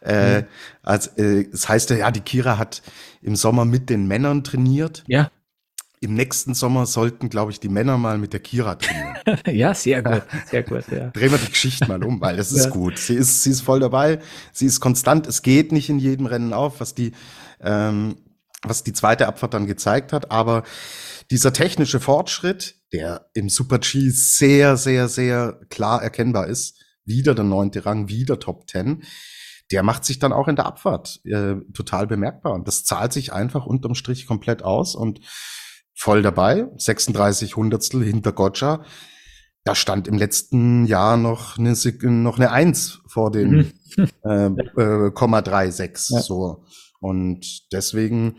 Äh, also, äh, das heißt ja, die Kira hat im Sommer mit den Männern trainiert. Ja. Im nächsten Sommer sollten, glaube ich, die Männer mal mit der Kira trainieren. ja, sehr gut, sehr gut, ja. Drehen wir die Geschichte mal um, weil das ist ja. gut. Sie ist, sie ist voll dabei, sie ist konstant, es geht nicht in jedem Rennen auf, was die ähm, was die zweite Abfahrt dann gezeigt hat. Aber dieser technische Fortschritt, der im Super G sehr, sehr, sehr klar erkennbar ist, wieder der neunte Rang, wieder Top Ten, der macht sich dann auch in der Abfahrt äh, total bemerkbar. Und das zahlt sich einfach unterm Strich komplett aus und voll dabei. 36 Hundertstel hinter Gotcha. Da stand im letzten Jahr noch eine, noch eine Eins vor den mhm. äh, äh, 0,36. Ja. So. Und deswegen,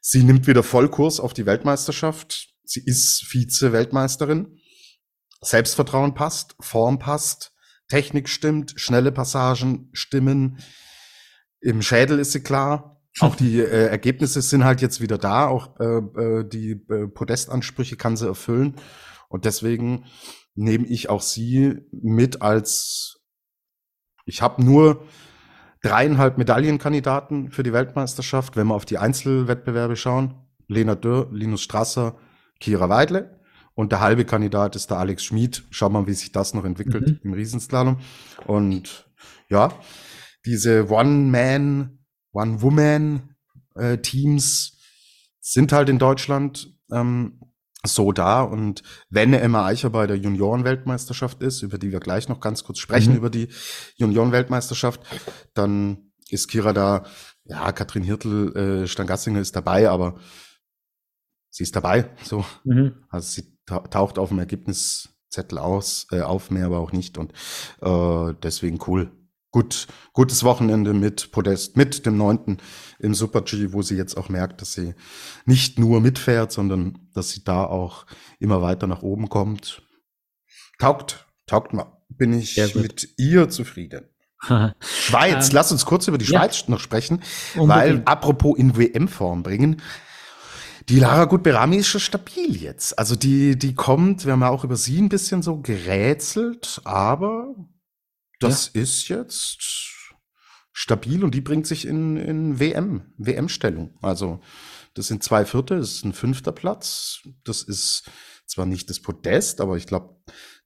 sie nimmt wieder Vollkurs auf die Weltmeisterschaft. Sie ist Vize-Weltmeisterin. Selbstvertrauen passt, Form passt, Technik stimmt, schnelle Passagen stimmen. Im Schädel ist sie klar. Auch die äh, Ergebnisse sind halt jetzt wieder da. Auch äh, äh, die äh, Podestansprüche kann sie erfüllen. Und deswegen nehme ich auch sie mit als, ich habe nur dreieinhalb Medaillenkandidaten für die Weltmeisterschaft, wenn wir auf die Einzelwettbewerbe schauen. Lena Dürr, Linus Strasser, Kira Weidle. Und der halbe Kandidat ist der Alex Schmid. Schauen wir mal, wie sich das noch entwickelt mhm. im Riesenslalom. Und ja, diese One-Man, One-Woman-Teams sind halt in Deutschland ähm, so da. Und wenn Emma Eicher bei der Junioren-Weltmeisterschaft ist, über die wir gleich noch ganz kurz sprechen, mhm. über die Junioren-Weltmeisterschaft, dann ist Kira da, ja, Katrin Hirtel, äh, Stangassinger ist dabei, aber sie ist dabei, so. Mhm. Also sie taucht auf dem Ergebniszettel aus, äh, auf, mehr aber auch nicht und äh, deswegen cool gut, gutes Wochenende mit Podest, mit dem neunten im Super G, wo sie jetzt auch merkt, dass sie nicht nur mitfährt, sondern dass sie da auch immer weiter nach oben kommt. Taugt, taugt mal. Bin ich mit ihr zufrieden. Schweiz, ähm, lass uns kurz über die Schweiz ja, noch sprechen, unbedingt. weil apropos in WM-Form bringen, die Lara Gutberami ist schon stabil jetzt. Also die, die kommt, wir haben ja auch über sie ein bisschen so gerätselt, aber das ja. ist jetzt stabil und die bringt sich in, in WM, WM-Stellung. Also das sind zwei Vierte, das ist ein fünfter Platz. Das ist zwar nicht das Podest, aber ich glaube,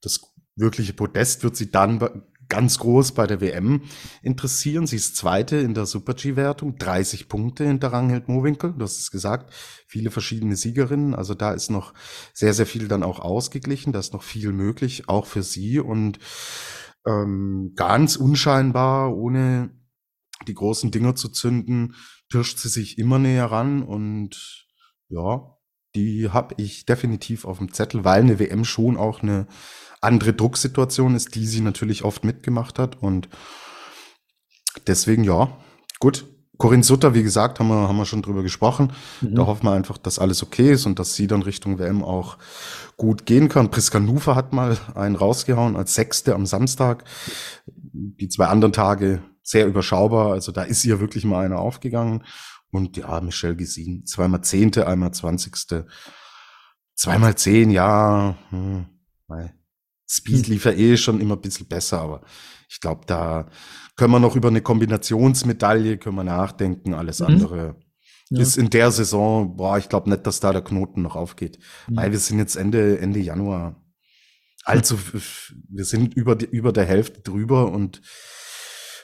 das wirkliche Podest wird sie dann ganz groß bei der WM interessieren. Sie ist Zweite in der Super-G-Wertung, 30 Punkte hinter Ranghild Mowinkel, du hast es gesagt, viele verschiedene Siegerinnen, also da ist noch sehr, sehr viel dann auch ausgeglichen, da ist noch viel möglich, auch für sie und ähm, ganz unscheinbar, ohne die großen Dinger zu zünden, pirscht sie sich immer näher ran und ja, die habe ich definitiv auf dem Zettel, weil eine WM schon auch eine andere Drucksituation ist, die sie natürlich oft mitgemacht hat und deswegen ja, gut. Corinne Sutter, wie gesagt, haben wir, haben wir schon drüber gesprochen. Mhm. Da hoffen wir einfach, dass alles okay ist und dass sie dann Richtung WM auch gut gehen kann. Priska Nufer hat mal einen rausgehauen als Sechste am Samstag. Die zwei anderen Tage sehr überschaubar. Also da ist ihr wirklich mal einer aufgegangen. Und ja, Michelle Gesin, zweimal Zehnte, einmal Zwanzigste. Zweimal zehn, ja. Hm, Speed lief ja eh schon immer ein bisschen besser, aber ich glaube, da können wir noch über eine Kombinationsmedaille können wir nachdenken. Alles mhm. andere ja. ist in der Saison, boah, ich glaube nicht, dass da der Knoten noch aufgeht. Mhm. Weil wir sind jetzt Ende, Ende Januar. Also wir sind über, die, über der Hälfte drüber und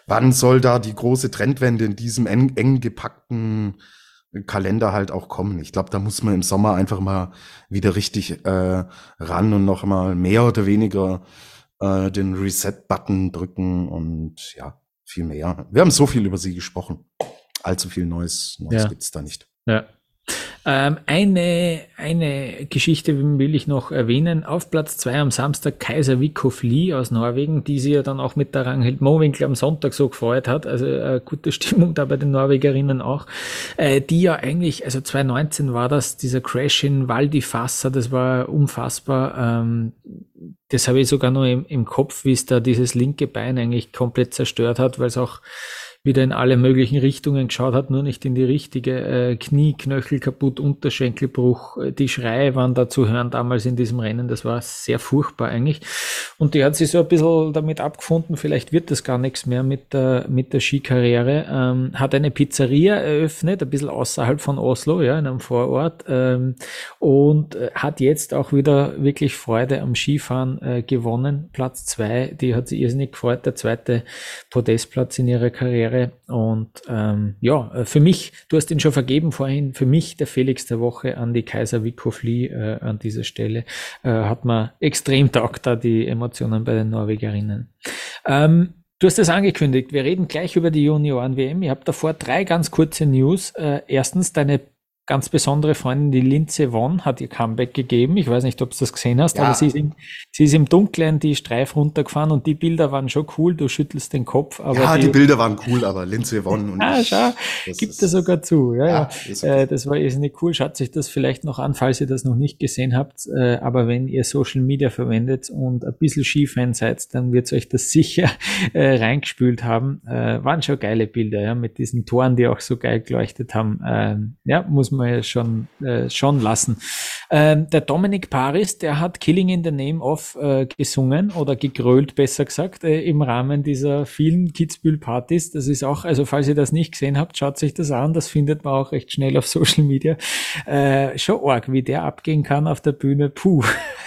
wann soll da die große Trendwende in diesem eng, eng gepackten Kalender halt auch kommen? Ich glaube, da muss man im Sommer einfach mal wieder richtig äh, ran und noch mal mehr oder weniger äh, den Reset-Button drücken und ja, viel mehr. Wir haben so viel über sie gesprochen. Allzu viel Neues, Neues ja. gibt's da nicht. Ja. Ähm, eine, eine Geschichte will ich noch erwähnen. Auf Platz zwei am Samstag Kaiser Wikhoff Lee aus Norwegen, die sie ja dann auch mit der Ranghild Mowinkel am Sonntag so gefreut hat. Also äh, gute Stimmung da bei den Norwegerinnen auch. Äh, die ja eigentlich, also 2019 war das, dieser Crash in Val Fassa, das war unfassbar. Ähm, das habe ich sogar noch im, im Kopf, wie es da dieses linke Bein eigentlich komplett zerstört hat, weil es auch wieder in alle möglichen Richtungen geschaut hat, nur nicht in die richtige. Äh, Knie, Knöchel kaputt, Unterschenkelbruch. Äh, die Schreie waren da zu hören damals in diesem Rennen. Das war sehr furchtbar eigentlich. Und die hat sich so ein bisschen damit abgefunden, vielleicht wird das gar nichts mehr mit der, mit der Skikarriere. Ähm, hat eine Pizzeria eröffnet, ein bisschen außerhalb von Oslo, ja, in einem Vorort. Ähm, und äh, hat jetzt auch wieder wirklich Freude am Skifahren äh, gewonnen. Platz zwei, die hat sie irrsinnig gefreut. Der zweite Podestplatz in ihrer Karriere wäre. Und ähm, ja, äh, für mich, du hast ihn schon vergeben vorhin, für mich der Felix der Woche an die Kaiser Wikofli äh, an dieser Stelle. Äh, hat man extrem taugt da die Emotionen bei den Norwegerinnen. Ähm, Du hast es angekündigt, wir reden gleich über die Junioren-WM. Ich habe davor drei ganz kurze News. Äh, erstens, deine ganz besondere Freundin, die Linze Won, hat ihr Comeback gegeben. Ich weiß nicht, ob du das gesehen hast, ja. aber sie ist, im, sie ist im Dunkeln die Streif runtergefahren und die Bilder waren schon cool. Du schüttelst den Kopf. Aber ja, die, die Bilder waren cool, aber Linze Won und ah, schau, gibt er sogar zu. Ja, ja. Okay. Äh, das war irrsinnig cool. Schaut sich das vielleicht noch an, falls ihr das noch nicht gesehen habt. Äh, aber wenn ihr Social Media verwendet und ein bisschen Skifan seid, dann wird euch das sicher äh, reingespült haben. Äh, waren schon geile Bilder, ja, mit diesen Toren, die auch so geil geleuchtet haben. Ähm, ja, muss man man ja schon, äh, schon lassen. Ähm, der Dominic Paris, der hat Killing in the Name of äh, gesungen oder gegrölt, besser gesagt, äh, im Rahmen dieser vielen Kitzbühel-Partys. Das ist auch, also falls ihr das nicht gesehen habt, schaut sich das an. Das findet man auch recht schnell auf Social Media. Äh, schon arg, wie der abgehen kann auf der Bühne. Puh,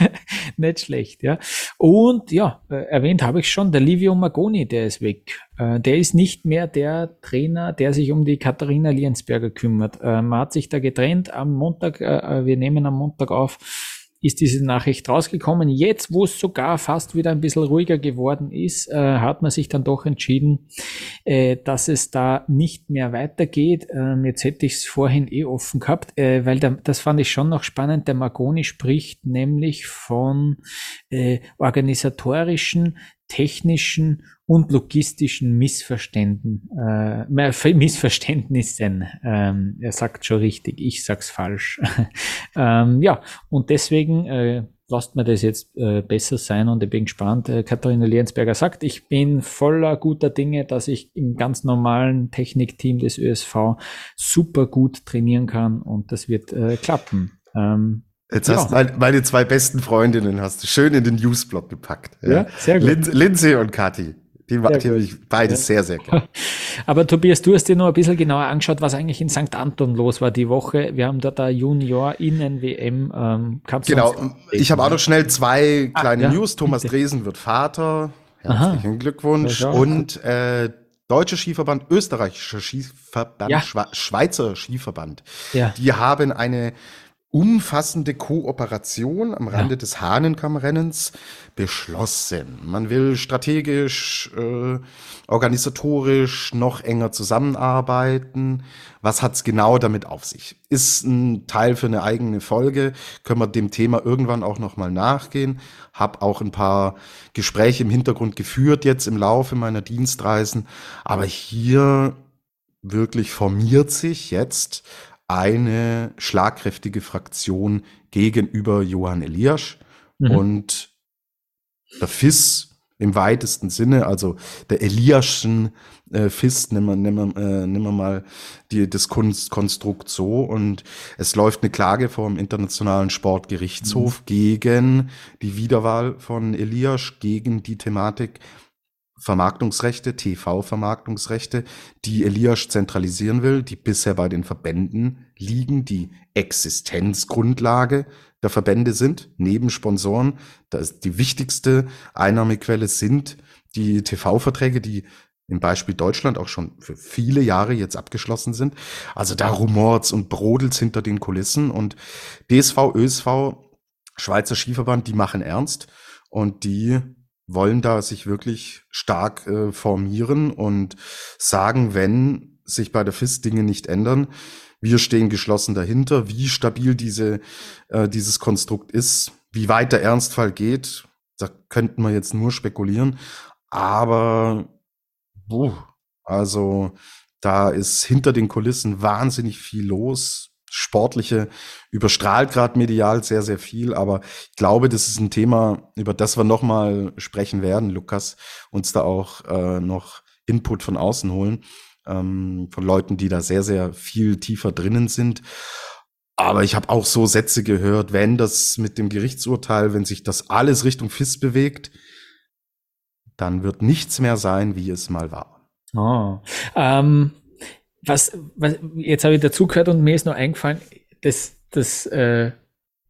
nicht schlecht, ja. Und ja, äh, erwähnt habe ich schon, der Livio Magoni, der ist weg. Äh, der ist nicht mehr der Trainer, der sich um die Katharina Liensberger kümmert. Äh, man hat sich da getrennt am Montag, äh, wir nehmen am Montag auf, ist diese Nachricht rausgekommen. Jetzt, wo es sogar fast wieder ein bisschen ruhiger geworden ist, hat man sich dann doch entschieden, dass es da nicht mehr weitergeht. Ähm, jetzt hätte ich es vorhin eh offen gehabt, weil das fand ich schon noch spannend. Der Magoni spricht nämlich von organisatorischen, technischen und logistischen Missverständen, äh, Missverständnissen. Ähm, er sagt schon richtig, ich sag's falsch. ähm, ja, und deswegen äh, lasst mir das jetzt äh, besser sein und ich bin gespannt. Äh, Katharina Liensberger sagt, ich bin voller guter Dinge, dass ich im ganz normalen Technikteam des ÖSV super gut trainieren kann und das wird äh, klappen. Ähm, Jetzt ja. hast du meine, zwei besten Freundinnen hast du schön in den Newsblog gepackt. Ja, ja sehr gut. Lin Lindsay und Kathi. Die, die habe ich beides ja. sehr, sehr gerne. Aber Tobias, du hast dir noch ein bisschen genauer angeschaut, was eigentlich in St. Anton los war die Woche. Wir haben da da Junior-Innen-WM. Ähm, genau, ich habe auch noch schnell zwei ah, kleine ja, News. Thomas bitte. Dresen wird Vater. Herzlichen Aha. Glückwunsch. Und äh, Deutscher Skiverband, Österreichischer Skiverband, ja. Schweizer Skiverband. Ja. Die haben eine umfassende Kooperation am Rande ja. des Hahnenkammrennens beschlossen. Man will strategisch, äh, organisatorisch noch enger zusammenarbeiten. Was hat's genau damit auf sich? Ist ein Teil für eine eigene Folge. Können wir dem Thema irgendwann auch noch mal nachgehen. Hab auch ein paar Gespräche im Hintergrund geführt jetzt im Laufe meiner Dienstreisen. Aber hier wirklich formiert sich jetzt eine schlagkräftige Fraktion gegenüber Johann Eliasch mhm. und der FIS im weitesten Sinne, also der Eliaschen äh, FIS, nehmen wir, nehmen, wir, äh, nehmen wir mal die, das Kunst, Konstrukt so und es läuft eine Klage vor dem Internationalen Sportgerichtshof mhm. gegen die Wiederwahl von Eliasch, gegen die Thematik Vermarktungsrechte, TV-Vermarktungsrechte, die Elias zentralisieren will, die bisher bei den Verbänden liegen, die Existenzgrundlage der Verbände sind, neben Sponsoren. Das die wichtigste Einnahmequelle sind die TV-Verträge, die im Beispiel Deutschland auch schon für viele Jahre jetzt abgeschlossen sind. Also da rumort's und brodelt's hinter den Kulissen und DSV, ÖSV, Schweizer Skiverband, die machen ernst und die wollen da sich wirklich stark äh, formieren und sagen, wenn sich bei der FIS Dinge nicht ändern, wir stehen geschlossen dahinter, wie stabil diese, äh, dieses Konstrukt ist, wie weit der Ernstfall geht, da könnten wir jetzt nur spekulieren, aber buh, also da ist hinter den Kulissen wahnsinnig viel los Sportliche überstrahlt gerade medial sehr, sehr viel, aber ich glaube, das ist ein Thema, über das wir nochmal sprechen werden, Lukas, uns da auch äh, noch Input von außen holen, ähm, von Leuten, die da sehr, sehr viel tiefer drinnen sind. Aber ich habe auch so Sätze gehört, wenn das mit dem Gerichtsurteil, wenn sich das alles Richtung FIS bewegt, dann wird nichts mehr sein, wie es mal war. Oh. Ähm, was, was jetzt habe ich dazugehört und mir ist noch eingefallen, das, das, äh,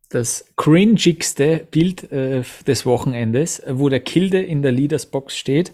das cringigste Bild äh, des Wochenendes, wo der Kilde in der Leadersbox steht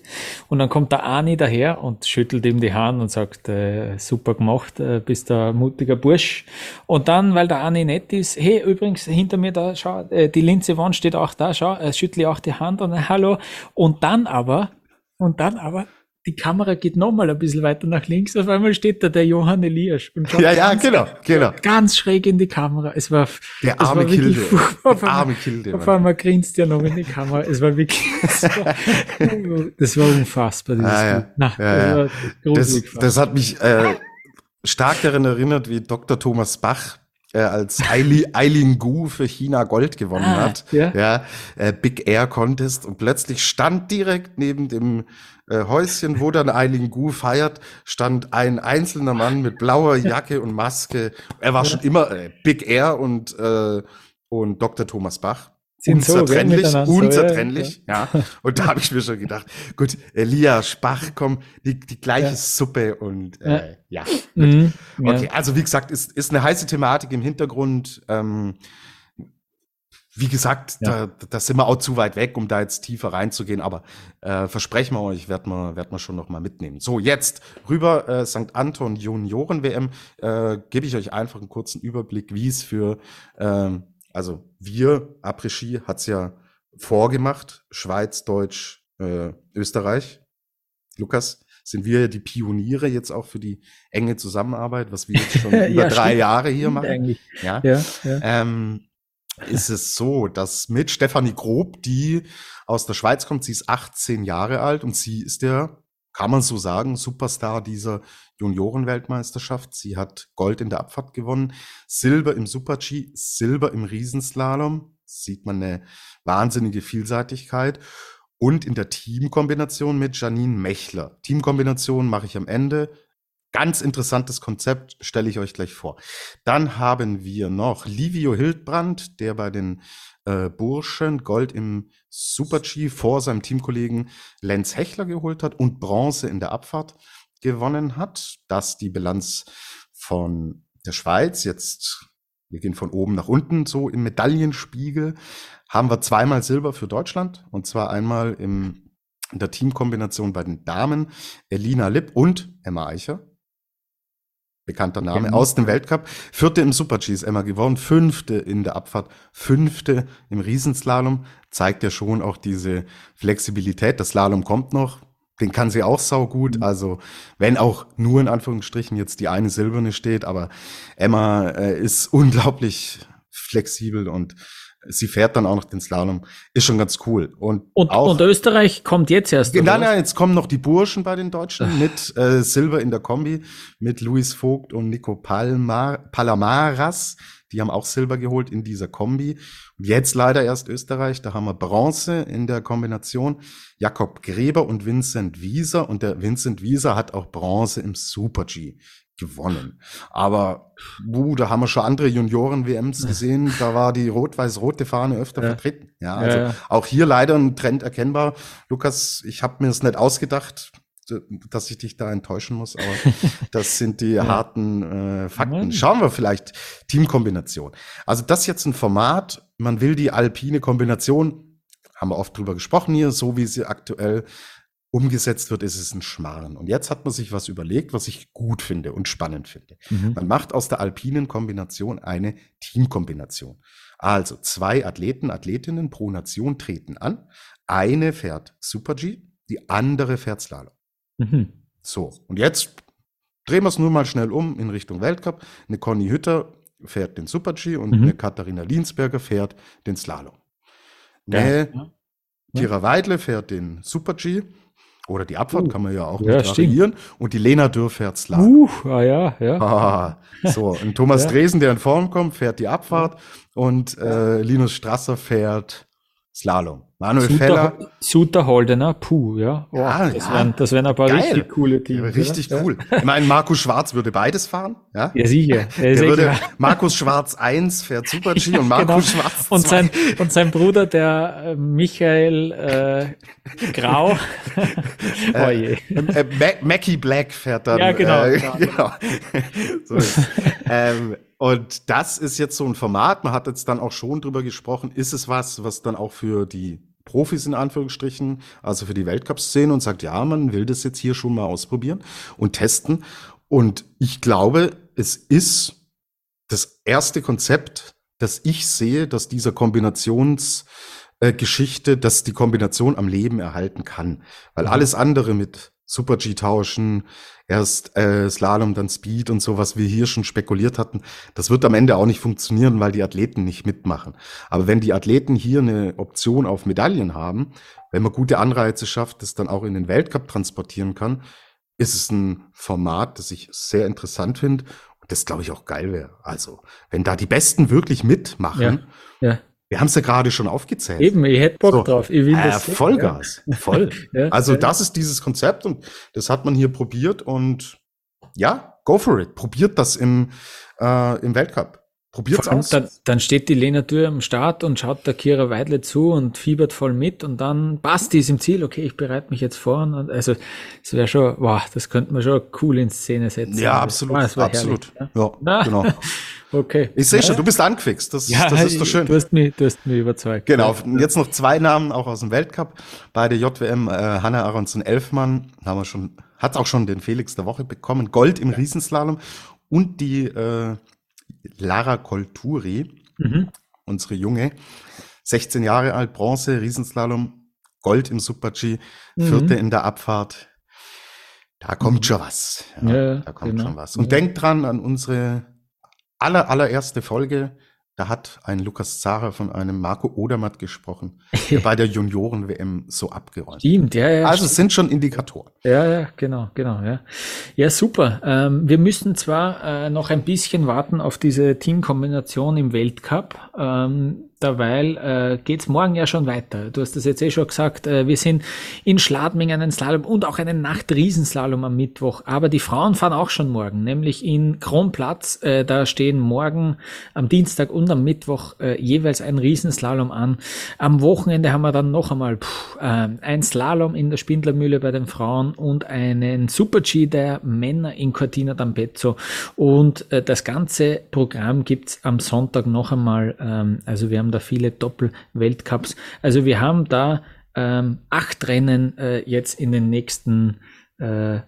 und dann kommt der Ani daher und schüttelt ihm die Hand und sagt, äh, super gemacht, äh, bist der mutiger Bursch. Und dann, weil der Ani nett ist, hey, übrigens, hinter mir da, schau, äh, die Linze Wand steht auch da, schau, äh, schüttle auch die Hand und hallo. Und dann aber, und dann aber die Kamera geht nochmal ein bisschen weiter nach links, auf einmal steht da der Johann Elias und schaut ja, ja, ganz, genau, genau. ganz schräg in die Kamera. Es war, der arme war Kilde. Der arme Kilde. Auf einmal grinst er noch in die Kamera. Es war wirklich, das war, das war unfassbar, dieses ah, ja. Na, ja, das, das, das, hat mich äh, stark daran erinnert, wie Dr. Thomas Bach äh, als Eileen Gu für China Gold gewonnen ah, hat. Ja, ja äh, Big Air Contest und plötzlich stand direkt neben dem Häuschen, wo dann Eileen Gu feiert, stand ein einzelner Mann mit blauer Jacke und Maske. Er war schon immer äh, Big Air und, äh, und Dr. Thomas Bach. Sind unzertrennlich, so, unzertrennlich, ja, ja. Und da habe ich mir schon gedacht, gut, Elias Bach, komm, die, die gleiche ja. Suppe und äh, ja. ja. Mhm, okay, also wie gesagt, ist, ist eine heiße Thematik im Hintergrund. Ähm, wie gesagt, ja. da, da sind wir auch zu weit weg, um da jetzt tiefer reinzugehen, aber äh, versprechen wir euch, werden wir, werden wir schon noch mal mitnehmen. So, jetzt rüber äh, St. Anton Junioren-WM, äh, gebe ich euch einfach einen kurzen Überblick, wie es für, äh, also wir, Après-Ski hat's ja vorgemacht, Schweiz, Deutsch, äh, Österreich. Lukas, sind wir die Pioniere jetzt auch für die enge Zusammenarbeit, was wir jetzt schon über ja, drei stimmt. Jahre hier machen. Eigentlich. Ja, ja, ja. Ähm, ist es so, dass mit Stefanie Grob, die aus der Schweiz kommt, sie ist 18 Jahre alt und sie ist der, kann man so sagen, Superstar dieser Juniorenweltmeisterschaft. Sie hat Gold in der Abfahrt gewonnen, Silber im Super-G, Silber im Riesenslalom. Sieht man eine wahnsinnige Vielseitigkeit. Und in der Teamkombination mit Janine Mechler. Teamkombination mache ich am Ende. Ganz interessantes Konzept, stelle ich euch gleich vor. Dann haben wir noch Livio Hildbrand, der bei den äh, Burschen Gold im Super-G vor seinem Teamkollegen Lenz Hechler geholt hat und Bronze in der Abfahrt gewonnen hat. Das die Bilanz von der Schweiz. Jetzt, wir gehen von oben nach unten, so im Medaillenspiegel, haben wir zweimal Silber für Deutschland und zwar einmal im, in der Teamkombination bei den Damen Elina Lipp und Emma Eicher bekannter Name, aus dem Weltcup. Vierte im Super-G ist Emma geworden, fünfte in der Abfahrt, fünfte im Riesenslalom. Zeigt ja schon auch diese Flexibilität. Das Slalom kommt noch. Den kann sie auch sau gut. Mhm. Also, wenn auch nur in Anführungsstrichen jetzt die eine silberne steht, aber Emma äh, ist unglaublich flexibel und sie fährt dann auch noch den Slalom. Ist schon ganz cool. Und, und, auch, und Österreich kommt jetzt erst. Nein, nein, jetzt kommen noch die Burschen bei den Deutschen mit äh, Silber in der Kombi, mit Luis Vogt und Nico Palma, Palamaras. Die haben auch Silber geholt in dieser Kombi. Und jetzt leider erst Österreich. Da haben wir Bronze in der Kombination. Jakob Gräber und Vincent Wieser. Und der Vincent Wieser hat auch Bronze im Super G gewonnen. Aber uh, da haben wir schon andere Junioren-WMs gesehen, da war die rot-weiß-rote Fahne öfter ja. vertreten. Ja, also ja, ja. auch hier leider ein Trend erkennbar. Lukas, ich habe mir das nicht ausgedacht, dass ich dich da enttäuschen muss, aber das sind die harten äh, Fakten. Schauen wir vielleicht Teamkombination. Also das ist jetzt ein Format, man will die alpine Kombination, haben wir oft drüber gesprochen hier, so wie sie aktuell umgesetzt wird, ist es ein Schmarrn. Und jetzt hat man sich was überlegt, was ich gut finde und spannend finde. Mhm. Man macht aus der alpinen Kombination eine Teamkombination. Also zwei Athleten, Athletinnen pro Nation treten an. Eine fährt Super G, die andere fährt Slalom. Mhm. So, und jetzt drehen wir es nur mal schnell um in Richtung Weltcup. Eine Conny Hütter fährt den Super G und mhm. eine Katharina Linsberger fährt den Slalom. Eine ja. Kira Weidle fährt den Super G oder die Abfahrt uh, kann man ja auch ja, variieren. Und die Lena Dürr fährt Slalom. Uh, ah ja, ja. Ah, so, und Thomas ja. Dresen, der in Form kommt, fährt die Abfahrt. Und äh, Linus Strasser fährt Slalom. Manuel Suter, Feller. Suter Holdener, puh, ja. Oh, ja das, ja. Wären, das wären ein paar Geil. richtig coole Teams. Ja, richtig oder? cool. Ich meine, Markus Schwarz würde beides fahren. Ja, ja sicher. Der würde, Markus Schwarz 1 fährt Super G und Markus genau. Schwarz 2. Und sein, und sein Bruder, der äh, Michael äh, Grau. oh je. Äh, äh, Mackie Black fährt dann. Ja, genau. Äh, genau. so ähm, und das ist jetzt so ein Format. Man hat jetzt dann auch schon drüber gesprochen. Ist es was, was dann auch für die Profis in Anführungsstrichen, also für die Weltcup-Szene und sagt, ja, man will das jetzt hier schon mal ausprobieren und testen. Und ich glaube, es ist das erste Konzept, das ich sehe, dass dieser Kombinationsgeschichte, äh, dass die Kombination am Leben erhalten kann. Weil mhm. alles andere mit Super G tauschen, erst äh, Slalom, dann Speed und so, was wir hier schon spekuliert hatten, das wird am Ende auch nicht funktionieren, weil die Athleten nicht mitmachen. Aber wenn die Athleten hier eine Option auf Medaillen haben, wenn man gute Anreize schafft, das dann auch in den Weltcup transportieren kann, ist es ein Format, das ich sehr interessant finde und das glaube ich auch geil wäre. Also, wenn da die Besten wirklich mitmachen, ja, ja. Wir haben es ja gerade schon aufgezählt. Eben, ich hätte Bock so, drauf. Ich will äh, das Vollgas, ja. voll. ja, also ja. das ist dieses Konzept und das hat man hier probiert und ja, go for it. Probiert das im, äh, im Weltcup. Probiert's aus. Dann, dann, steht die Lena Tür am Start und schaut der Kira Weidle zu und fiebert voll mit und dann passt die ist im Ziel. Okay, ich bereite mich jetzt vor. Und also, es wäre schon, wow, das könnte man schon cool in Szene setzen. Ja, absolut, das absolut. Herrlich, ja, ja genau. okay. Ich sehe schon, du bist angefixt. Das, ja, das ist doch schön. Du hast mich, du hast mich überzeugt. Genau. Ja. Jetzt noch zwei Namen auch aus dem Weltcup. Bei der JWM, äh, Hanna Aronson Elfmann, haben wir schon, hat auch schon den Felix der Woche bekommen. Gold im Riesenslalom und die, äh, Lara Colturi, mhm. unsere Junge, 16 Jahre alt, Bronze, Riesenslalom, Gold im Super-G, vierte mhm. in der Abfahrt. Da kommt mhm. schon was. Ja, ja, da kommt genau. schon was. Und denkt dran an unsere aller, allererste Folge da hat ein Lukas Zara von einem Marco Odermatt gesprochen, der bei der Junioren-WM so abgeräumt Stimmt, ja, ja. Also es sind schon Indikatoren. Ja, ja, genau, genau, ja. Ja, super. Ähm, wir müssen zwar äh, noch ein bisschen warten auf diese Teamkombination im Weltcup. Ähm, derweil äh, geht morgen ja schon weiter. Du hast das jetzt eh schon gesagt, äh, wir sind in Schladming einen Slalom und auch einen Nachtriesenslalom am Mittwoch. Aber die Frauen fahren auch schon morgen, nämlich in Kronplatz. Äh, da stehen morgen am Dienstag und am Mittwoch äh, jeweils ein Riesenslalom an. Am Wochenende haben wir dann noch einmal pff, äh, ein Slalom in der Spindlermühle bei den Frauen und einen Super-G der Männer in Cortina d'Ampezzo. Und äh, das ganze Programm gibt's am Sonntag noch einmal. Ähm, also wir haben da viele Doppel-Weltcups. Also wir haben da ähm, acht Rennen äh, jetzt in den nächsten äh,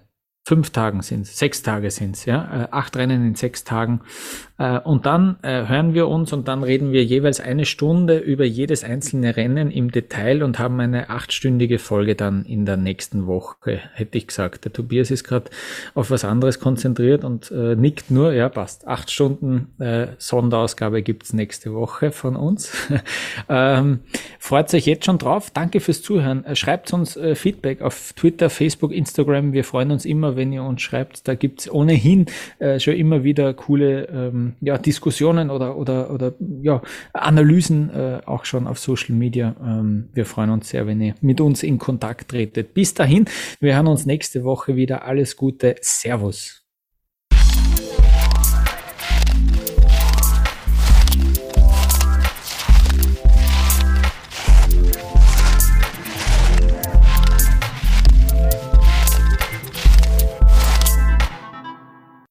fünf Tagen sind sechs Tage sind es, ja, äh, acht Rennen in sechs Tagen. Äh, und dann äh, hören wir uns und dann reden wir jeweils eine Stunde über jedes einzelne Rennen im Detail und haben eine achtstündige Folge dann in der nächsten Woche, hätte ich gesagt. Der Tobias ist gerade auf was anderes konzentriert und äh, nickt nur, ja, passt. Acht Stunden Sonderausgabe gibt's nächste Woche von uns. ähm, freut euch jetzt schon drauf. Danke fürs Zuhören. Schreibt uns Feedback auf Twitter, Facebook, Instagram. Wir freuen uns immer, wenn ihr uns schreibt. Da gibt's ohnehin schon immer wieder coole ähm, ähm, ja, Diskussionen oder, oder, oder ja, Analysen äh, auch schon auf Social Media. Ähm, wir freuen uns sehr, wenn ihr mit uns in Kontakt tretet. Bis dahin, wir hören uns nächste Woche wieder. Alles Gute. Servus.